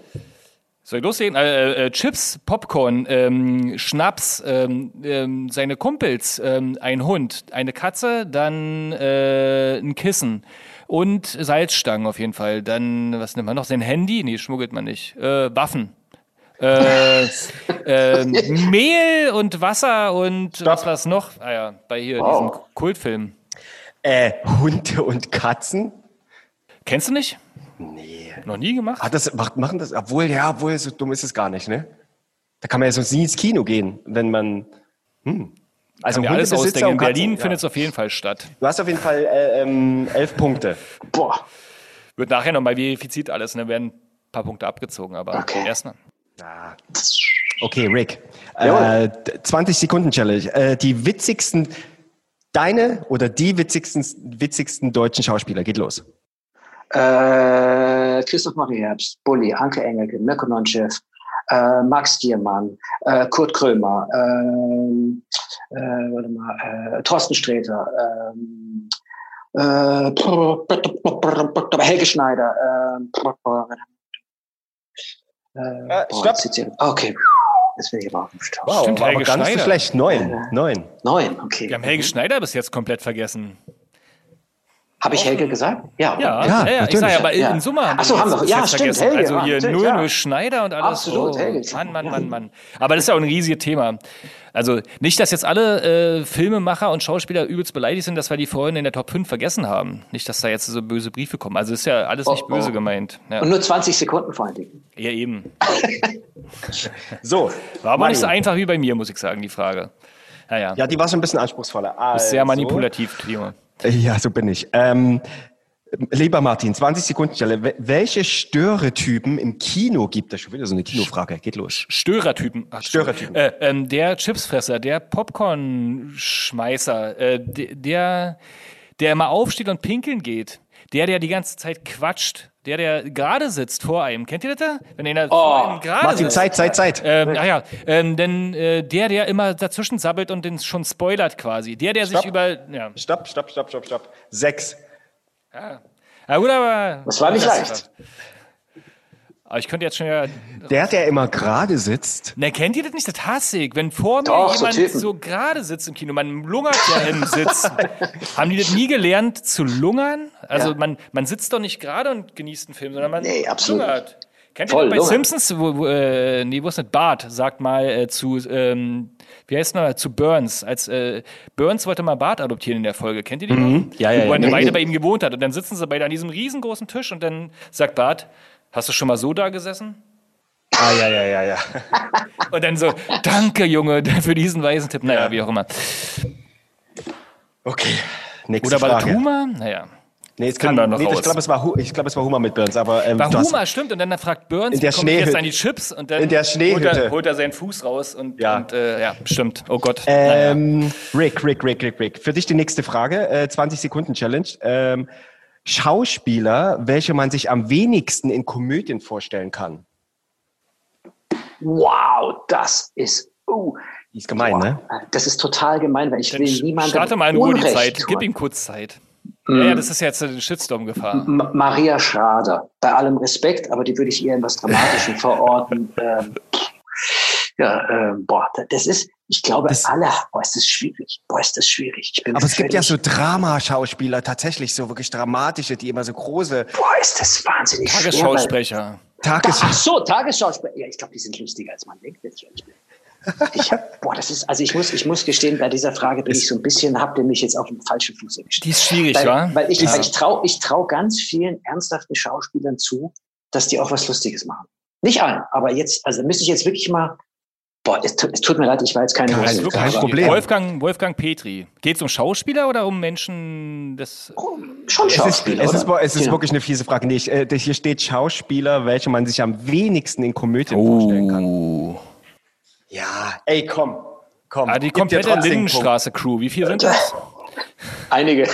Soll ich loslegen? Äh, äh, Chips, Popcorn, ähm, Schnaps, ähm, ähm, seine Kumpels, ähm, ein Hund, eine Katze, dann äh, ein Kissen und Salzstangen auf jeden Fall. Dann, was nimmt man noch? Sein Handy? Nee, schmuggelt man nicht. Äh, Waffen. Äh, äh, Mehl und Wasser und was war's noch? Ah ja, bei hier diesem Kultfilm. Äh, Hunde und Katzen? Kennst du nicht? Nee. Noch nie gemacht? Ah, das macht, machen das, obwohl, ja, obwohl, so dumm ist es gar nicht, ne? Da kann man ja sonst nie ins Kino gehen, wenn man. Hm. Also Kann mir alles ausdenken. In Berlin ja. findet es auf jeden Fall statt. Du hast auf jeden Fall äh, ähm, elf Punkte. Boah. Wird nachher nochmal verifiziert alles, ne? Werden ein paar Punkte abgezogen, aber Okay. erstmal. Okay, Rick. Äh, 20 Sekunden Challenge. Äh, die witzigsten, deine oder die witzigsten, witzigsten deutschen Schauspieler. Geht los. Äh, Christoph Marie Herbst, Bulli, Anke Engelke, Mirko Nonchef, äh, Max Giermann, äh, Kurt Krömer, ähm, äh, warte mal, äh, Thorsten Sträter, ähm, äh, Helge Schneider, ähm, äh, Äh, boah, stopp. Okay, jetzt bin ich aber auf dem. Wow, Stimmt, aber Helge so Schneider. schlecht. Neun. Neun. Neun, okay. Wir haben Helge Schneider bis jetzt komplett vergessen. Habe ich Helge gesagt? Ja. Ja, Ja, ja, ja ich natürlich. sage ja, aber Ja. in Summe haben Ach so, wir haben jetzt wir- ja, jetzt stimmt, vergessen. Helge, Also ja, hier natürlich, 0 ja. 0 Schneider und alles. Absolut, oh, Helge. Mann, Mann, Mann, Mann. Aber das ist ja auch ein riesiges Thema. Also nicht, dass jetzt alle äh, Filmemacher und Schauspieler übelst beleidigt sind, dass wir die vorhin in der Top 5 vergessen haben. Nicht, dass da jetzt so böse Briefe kommen. Also ist ja alles nicht Oh, böse oh. gemeint. Ja, Und nur 20 Sekunden vor allen Dingen. ja eben. So. War aber nicht so einfach wie bei mir, muss ich sagen, die Frage. Naja, Ja, die war schon ein bisschen anspruchsvoller. Also, sehr manipulativ, Timo. Ja, so bin ich. Ähm, lieber Martin, 20 Sekunden Stelle. Wel- Welche Störetypen im Kino gibt es? Schon wieder so eine Kinofrage. Geht los. Störertypen. Ach, Störertypen. Äh, ähm, der Chipsfresser, der Popcorn-Schmeißer, äh, de- der, der immer aufsteht und pinkeln geht, der, der die ganze Zeit quatscht, der, der gerade sitzt vor einem. Kennt ihr das da? Wenn einer vor einem gerade Martin, sitzt. Zeit, Zeit, Zeit. Ähm, ach ja, ähm, denn äh, der, der immer dazwischen sabbelt und den schon spoilert quasi. Der, der Stopp. sich über. Ja. Stopp, stopp, stopp, stopp, stopp. Sechs. ja gut, aber. Das war nicht leicht. Aber ich könnte jetzt schon ja. Der, der immer gerade sitzt. Na, kennt ihr das nicht? Das hasse ich. Wenn vor mir Doch, so jemand Typen. so gerade sitzt im Kino, man lungert ja im Sitz. Haben die das nie gelernt zu lungern? Also Ja. man, man sitzt doch nicht gerade und genießt einen Film, sondern man Nee, absolut. lungert. Kennt Voll ihr das bei lungern. Simpsons, wo, wo, äh, nee, wo ist das? Bart sagt mal äh, zu, ähm, wie heißt noch, zu Burns, als äh, Burns wollte mal Bart adoptieren in der Folge. Kennt ihr die noch? Ja, ja, Wo ja. eine. Weile bei ihm gewohnt hat. Und dann sitzen sie beide an diesem riesengroßen Tisch und dann sagt Bart, hast du schon mal so da gesessen? Ah, ja, ja, ja, ja. Und dann so, danke, Junge, für diesen weisen Tipp. Naja, wie auch immer. Okay. Nächste Oder Frage. Humor? Naja. Nee, es kann kann, noch nee, ich raus. glaube, es, war ich glaub, es war Humor mit Burns, aber ähm, War du hast- stimmt. Und dann fragt Burns, In der ich jetzt an die Chips? Und dann In der holt er, holt er seinen Fuß raus und Ja. ja, und, äh, ja stimmt. Oh Gott. naja. Ähm, Rick, Rick, Rick, Rick, Rick. Für dich die nächste Frage, äh, 20 Sekunden Challenge. Ähm, Schauspieler, welche man sich am wenigsten in Komödien vorstellen kann. Wow, das ist, uh, Die ist gemein, ne? das ist total gemein, weil ich Dann will niemandem starte mal in Ruhe die Unrecht Zeit. tun. Gib ihm kurz Zeit. Ja, ja, das ist jetzt eine Shitstorm-Gefahr. M Maria Schrader, bei allem Respekt, aber die würde ich eher in was Dramatischem verorten. Ähm, ja, ähm, boah, das ist, ich glaube, Das- alle, boah, ist das schwierig. Boah, ist das schwierig. Ich bin Aber es gibt ja so Dramaschauspieler, tatsächlich so wirklich dramatische, die immer so große Boah, ist das wahnsinnig Tagesschausprecher. Tages... Ach so, Tagesschauspieler. Ja, ich glaube, die sind lustiger, als man denkt, wenn ich ehrlich bin. Ich hab, boah, das ist, also ich muss, ich muss gestehen, bei dieser Frage bin ich so ein bisschen, habt ihr mich jetzt auf den falschen Fuß erwischt. Die ist schwierig, Weil, wa? weil ich, Ja. weil ich traue ich trau ganz vielen ernsthaften Schauspielern zu, dass die auch was Lustiges machen. Nicht allen, aber jetzt, also müsste ich jetzt wirklich mal, boah, es, tut- es tut mir leid, ich war jetzt keine Kein Problem. aber Problem. Wolfgang, Wolfgang Petri. Geht es um Schauspieler oder um Menschen des. Schon Es ist, Schauspieler, es, ist, es ist Genau. wirklich eine fiese Frage. Nee, ich, äh, hier steht Schauspieler, welche man sich am wenigsten in Komödien vorstellen kann. Oh. Ja, ey, komm. Komm. Ah, die komplette. Lindenstraße-Crew. Wie viel sind das? Einige.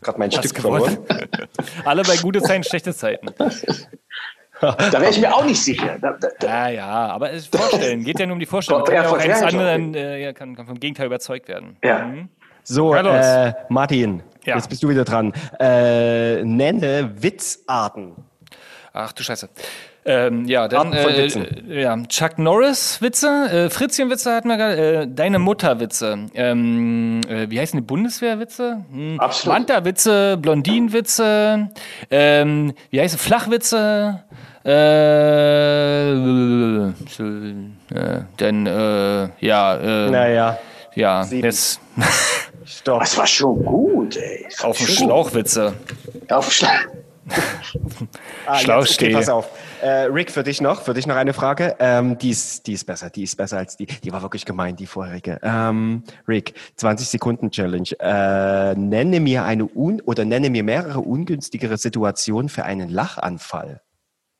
Gerade mein Stück gewonnen. verloren. Alle bei gute Zeiten, schlechte Zeiten. Da wäre ich mir auch nicht sicher. Da, da, da, Ja, ja, aber es vorstellen. Geht ja nur um die Vorstellung. Doch, Kann ja, ja auch eines Vorstellung. anderen äh, ja, kann, kann vom Gegenteil überzeugt werden. Ja. Mhm. So, Ja, äh, Martin, Ja. jetzt bist du wieder dran. Äh, nenne Witzarten. Ach du Scheiße. Ähm, ja, dann Arten von äh, Witzen. äh, ja, Chuck Norris Witze, äh, Fritzchen Witze hatten wir gerade, äh, deine Mutter Witze, ähm, äh, wie heißen die Bundeswehr-Witze? Hm. Absolut. Manta-Witze, Blondin-Witze, ähm, wie heißt es, Flachwitze, äh, äh, dann, äh, ja, äh, Naja, ja, sieben. jetzt stopp. das war schon gut, ey. Auf dem. Schlauchwitze. Auf dem Schlag. Ah, Schlau jetzt, okay, pass auf. Äh, Rick, für dich noch, für dich noch eine Frage. Ähm, die, ist, die ist besser, die ist besser als die. Die war wirklich gemein, die vorherige. Ähm, Rick, 20 Sekunden Challenge. Äh, nenne mir eine un oder nenne mir mehrere ungünstigere Situationen für einen Lachanfall.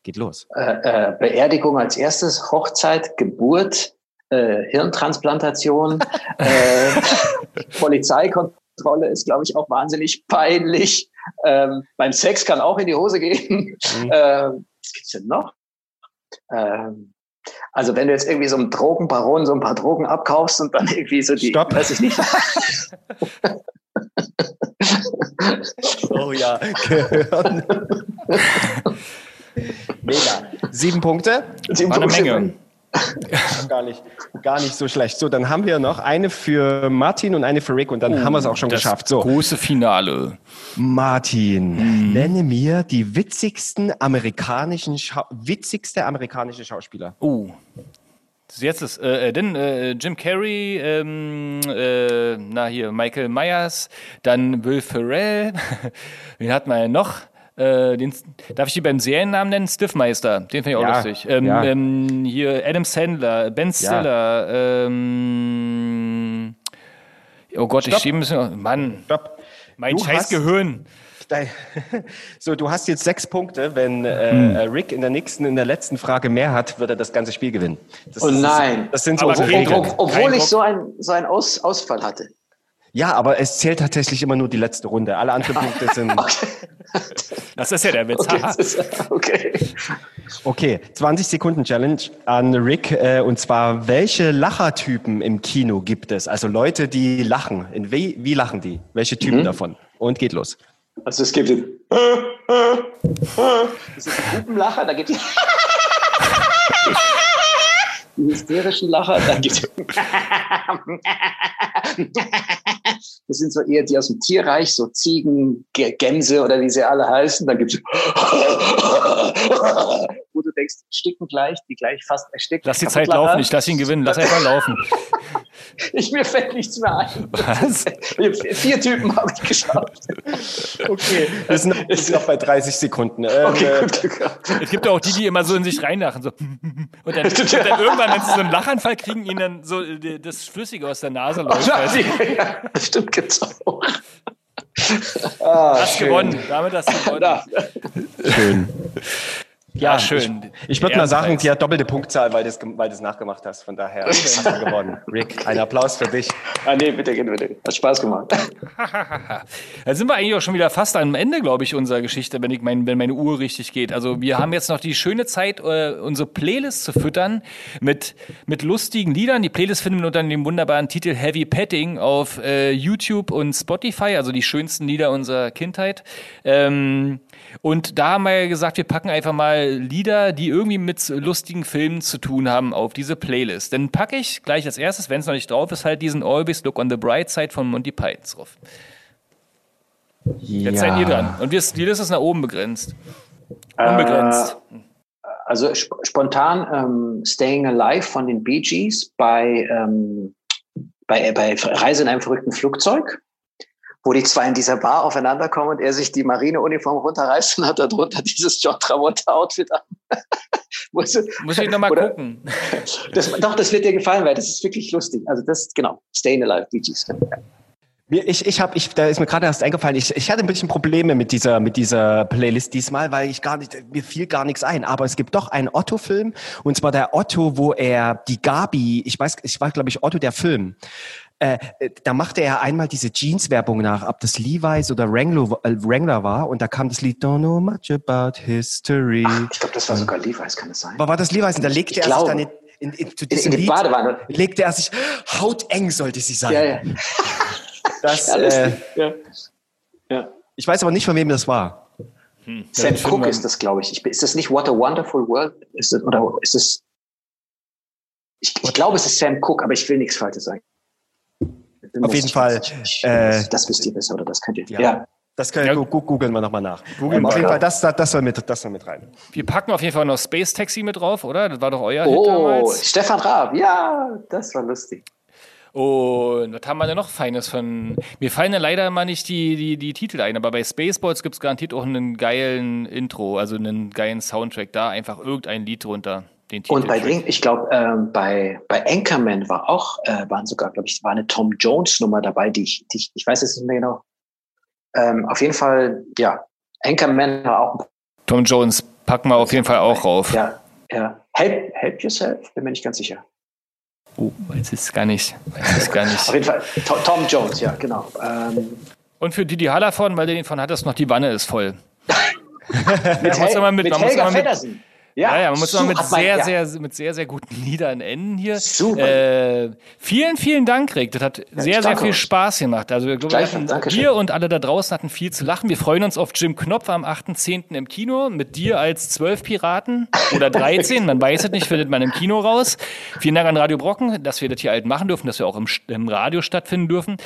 Geht los. Äh, äh, Beerdigung als erstes, Hochzeit, Geburt, äh, Hirntransplantation, Polizeikontrolle ist, glaube ich, auch wahnsinnig peinlich. Ähm, beim Sex kann auch in die Hose gehen. Mhm. Ähm, was gibt's denn noch? Ähm, also wenn du jetzt irgendwie so einem Drogenbaron so ein paar Drogen abkaufst und dann irgendwie so die, Stopp. weiß ich nicht. Oh ja, Gehirn. Mega. Sieben Punkte. die War eine Menge. Gar nicht, gar nicht so schlecht. So, dann haben wir noch eine für Martin und eine für Rick und dann haben wir es auch schon Das geschafft. So, große Finale. Martin, nenne mir die witzigsten amerikanischen, Schau witzigste amerikanische Schauspieler. Oh. Jetzt ist, äh, äh, dann äh, Jim Carrey, ähm, äh, na hier, Michael Myers, dann Will Ferrell, wen hat man noch? Äh, den, darf ich die beim Seriennamen nennen? Stiffmeister, den finde ich auch Ja, lustig. Ähm, ja. ähm, hier Adam Sandler, Ben Stiller, ähm, oh Gott, ich Stopp. schiebe ein bisschen, Mann, Stopp. mein Du scheiß hast- Gehirn. Dein- So, du hast jetzt sechs Punkte. Wenn äh, Hm. äh, Rick in der nächsten, in der letzten Frage mehr hat, wird er das ganze Spiel gewinnen. Das, Oh nein. Das sind so obwohl Kein ich Druck. so, ein, so einen Aus, Ausfall hatte. Ja, aber es zählt tatsächlich immer nur die letzte Runde. Alle anderen Punkte sind. Das ist ja der Witz. Okay, ist, okay. Okay, 20 Sekunden Challenge an Rick. Äh, und zwar, welche Lachertypen im Kino gibt es? Also Leute, die lachen. In wie, wie lachen die? Welche Mhm. Typen davon? Und geht los. Also es gibt den. Das ist ein Gruppenlacher, da gibt es. Die hysterischen Lacher, dann gibt's Das sind so eher die aus dem Tierreich, so Ziegen, Gänse oder wie sie alle heißen. Dann gibt's wo du denkst, die sticken gleich, die gleich fast erstickt. Lass die Zeit laufen, ich lass ihn gewinnen, lass einfach laufen. Ich, mir fällt nichts mehr ein. Was? Vier Typen habe ich geschafft. Okay, wir sind, noch, wir sind noch bei 30 Sekunden. Ähm, Okay, äh, gut, gut. Es gibt auch die, die immer so in sich reinlachen. So. Und, dann, und dann irgendwann, wenn sie so einen Lachanfall kriegen, ihnen dann so äh, das Flüssige aus der Nase läuft. du? Ja, stimmt, gibt's auch. Hast gewonnen. Damit hast du gewonnen. Da. schön. Ja, schön. Ich würde mal sagen, die hat doppelte Punktzahl, weil du es weil du's nachgemacht hast. Von daher hast du gewonnen. Rick, ein Applaus für dich. Ah, nee, bitte, bitte, bitte. Hat Spaß gemacht. Da sind wir eigentlich auch schon wieder fast am Ende, glaube ich, unserer Geschichte, wenn, ich mein, wenn meine Uhr richtig geht. Also wir haben jetzt noch die schöne Zeit, äh, unsere Playlist zu füttern mit, mit lustigen Liedern. Die Playlist finden wir unter dem wunderbaren Titel Heavy Petting auf äh, YouTube und Spotify, also die schönsten Lieder unserer Kindheit. Ähm, und da haben wir ja gesagt, wir packen einfach mal Lieder, die irgendwie mit lustigen Filmen zu tun haben, auf diese Playlist. Dann packe ich gleich als erstes, wenn es noch nicht drauf ist, halt diesen Always Look on the Bright Side von Monty Python drauf. Jetzt seid ihr dran. Und wir, die Liste ist nach oben begrenzt. Unbegrenzt. Äh, also sp spontan ähm, Staying Alive von den Bee Gees bei, ähm, bei, bei Reise in einem verrückten Flugzeug, wo die zwei in dieser Bar aufeinander kommen und er sich die Marineuniform runterreißt und hat darunter dieses John Travolta-Outfit an. So- Muss ich nochmal gucken. das, doch, das wird dir gefallen, weil das ist wirklich lustig. Also das, genau, Staying Alive, Bee Gees. Ich, ich habe, ich, da ist mir gerade erst eingefallen, ich, ich hatte ein bisschen Probleme mit dieser, mit dieser Playlist diesmal, weil ich gar nicht, mir fiel gar nichts ein. Aber es gibt doch einen Otto-Film, und zwar der Otto, wo er die Gabi, ich weiß, ich war, glaube ich, Otto der Film. Äh, äh, da machte er einmal diese Jeans-Werbung nach, ob das Levi's oder Wrangler, äh, Wrangler war, und da kam das Lied Don't Know Much About History. Ich glaube, das war sogar Levi's, kann es sein? Aber war das Levi's? Und da legte Ich er sich glaube. dann in, in, in, zu In, diesem in die Lied, Badewanne. legte er sich, hauteng sollte sie sein. Ja, ja. Das, ja, äh, ja. ja. ich weiß aber nicht, von wem das war. Sam finden Cooke wir- ist das, glaube ich. ich. Ist das nicht What a Wonderful World? Ist das, oder ist es? Ich, ich glaube, es ist Sam Cooke, aber ich will nichts Falsches sagen. Auf jeden Fall, äh, das wisst ihr besser oder das könnt ihr. Ja. Ja. Das können Ja. googeln wir nochmal nach. Googeln Ähm, auf wir. jeden Fall, das, das, das, soll mit, das soll mit rein. Wir packen auf jeden Fall noch Space Taxi mit drauf, oder? Das war doch euer Hit Oh, damals. Stefan Raab. Ja, das war lustig. Und was haben wir denn noch Feines von. Mir fallen ja leider mal nicht die, die, die Titel ein, aber bei Spaceballs gibt es garantiert auch einen geilen Intro, also einen geilen Soundtrack. Da einfach irgendein Lied drunter. Den. Und bei Ding, ich glaube, ähm, bei, bei Anchorman war auch, äh, waren sogar, glaube ich, war eine Tom Jones Nummer dabei, die ich, die ich, ich weiß jetzt nicht mehr genau. Ähm, auf jeden Fall, ja, Anchorman war auch, Tom Jones packen wir auf jeden Fall auch rauf. ja, ja. Help, help yourself, bin mir nicht ganz sicher. Oh, weiß es gar nicht. Weiß es gar Auf nicht. jeden Fall, Tom, Tom Jones, ja, genau. Ähm, Und für Didi Hallervorden, weil der den von hattest, noch die Wanne ist voll. mit, Hel mit- mit Helga mit- Feddersen. Ja, ja, man muss mal mit man- sehr, ja. sehr, mit sehr, sehr guten Liedern enden hier. Super. Äh, vielen, vielen Dank, Rick. Das hat sehr, ich sehr danke viel euch. Spaß gemacht. Also, glaube, wir, Gleichfalls, hatten- wir und alle da draußen hatten viel zu lachen. Wir freuen uns auf Jim Knopf am 8.10. im Kino mit dir als zwölf Piraten oder 13. man weiß es nicht, findet man im Kino raus. Vielen Dank an Radio Brocken, dass wir das hier halt machen dürfen, dass wir auch im, im Radio stattfinden dürfen.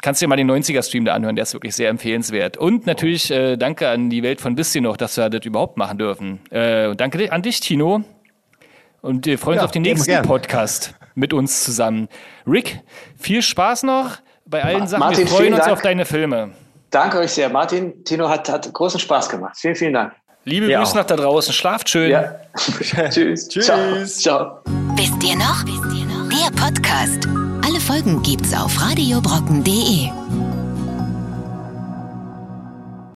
Kannst dir mal den 90er-Stream da anhören, der ist wirklich sehr empfehlenswert. Und natürlich äh, danke an die Welt von Wisst noch, dass wir das überhaupt machen dürfen. Äh, und danke an dich, Tino. Und wir freuen uns Ja, auf den nächsten gern. Podcast mit uns zusammen. Rick, viel Spaß noch bei allen Ma- Sachen. Martin, wir freuen uns Dank. auf deine Filme. Danke euch sehr. Martin, Tino hat, hat großen Spaß gemacht. Vielen, vielen Dank. Liebe Ja. Grüße nach da draußen. Schlaft schön. Ja. Tschüss. Tschüss. Ciao. Ciao. Wisst ihr noch? Wisst ihr noch? Der Podcast. Folgen gibt's auf radiobrocken.de.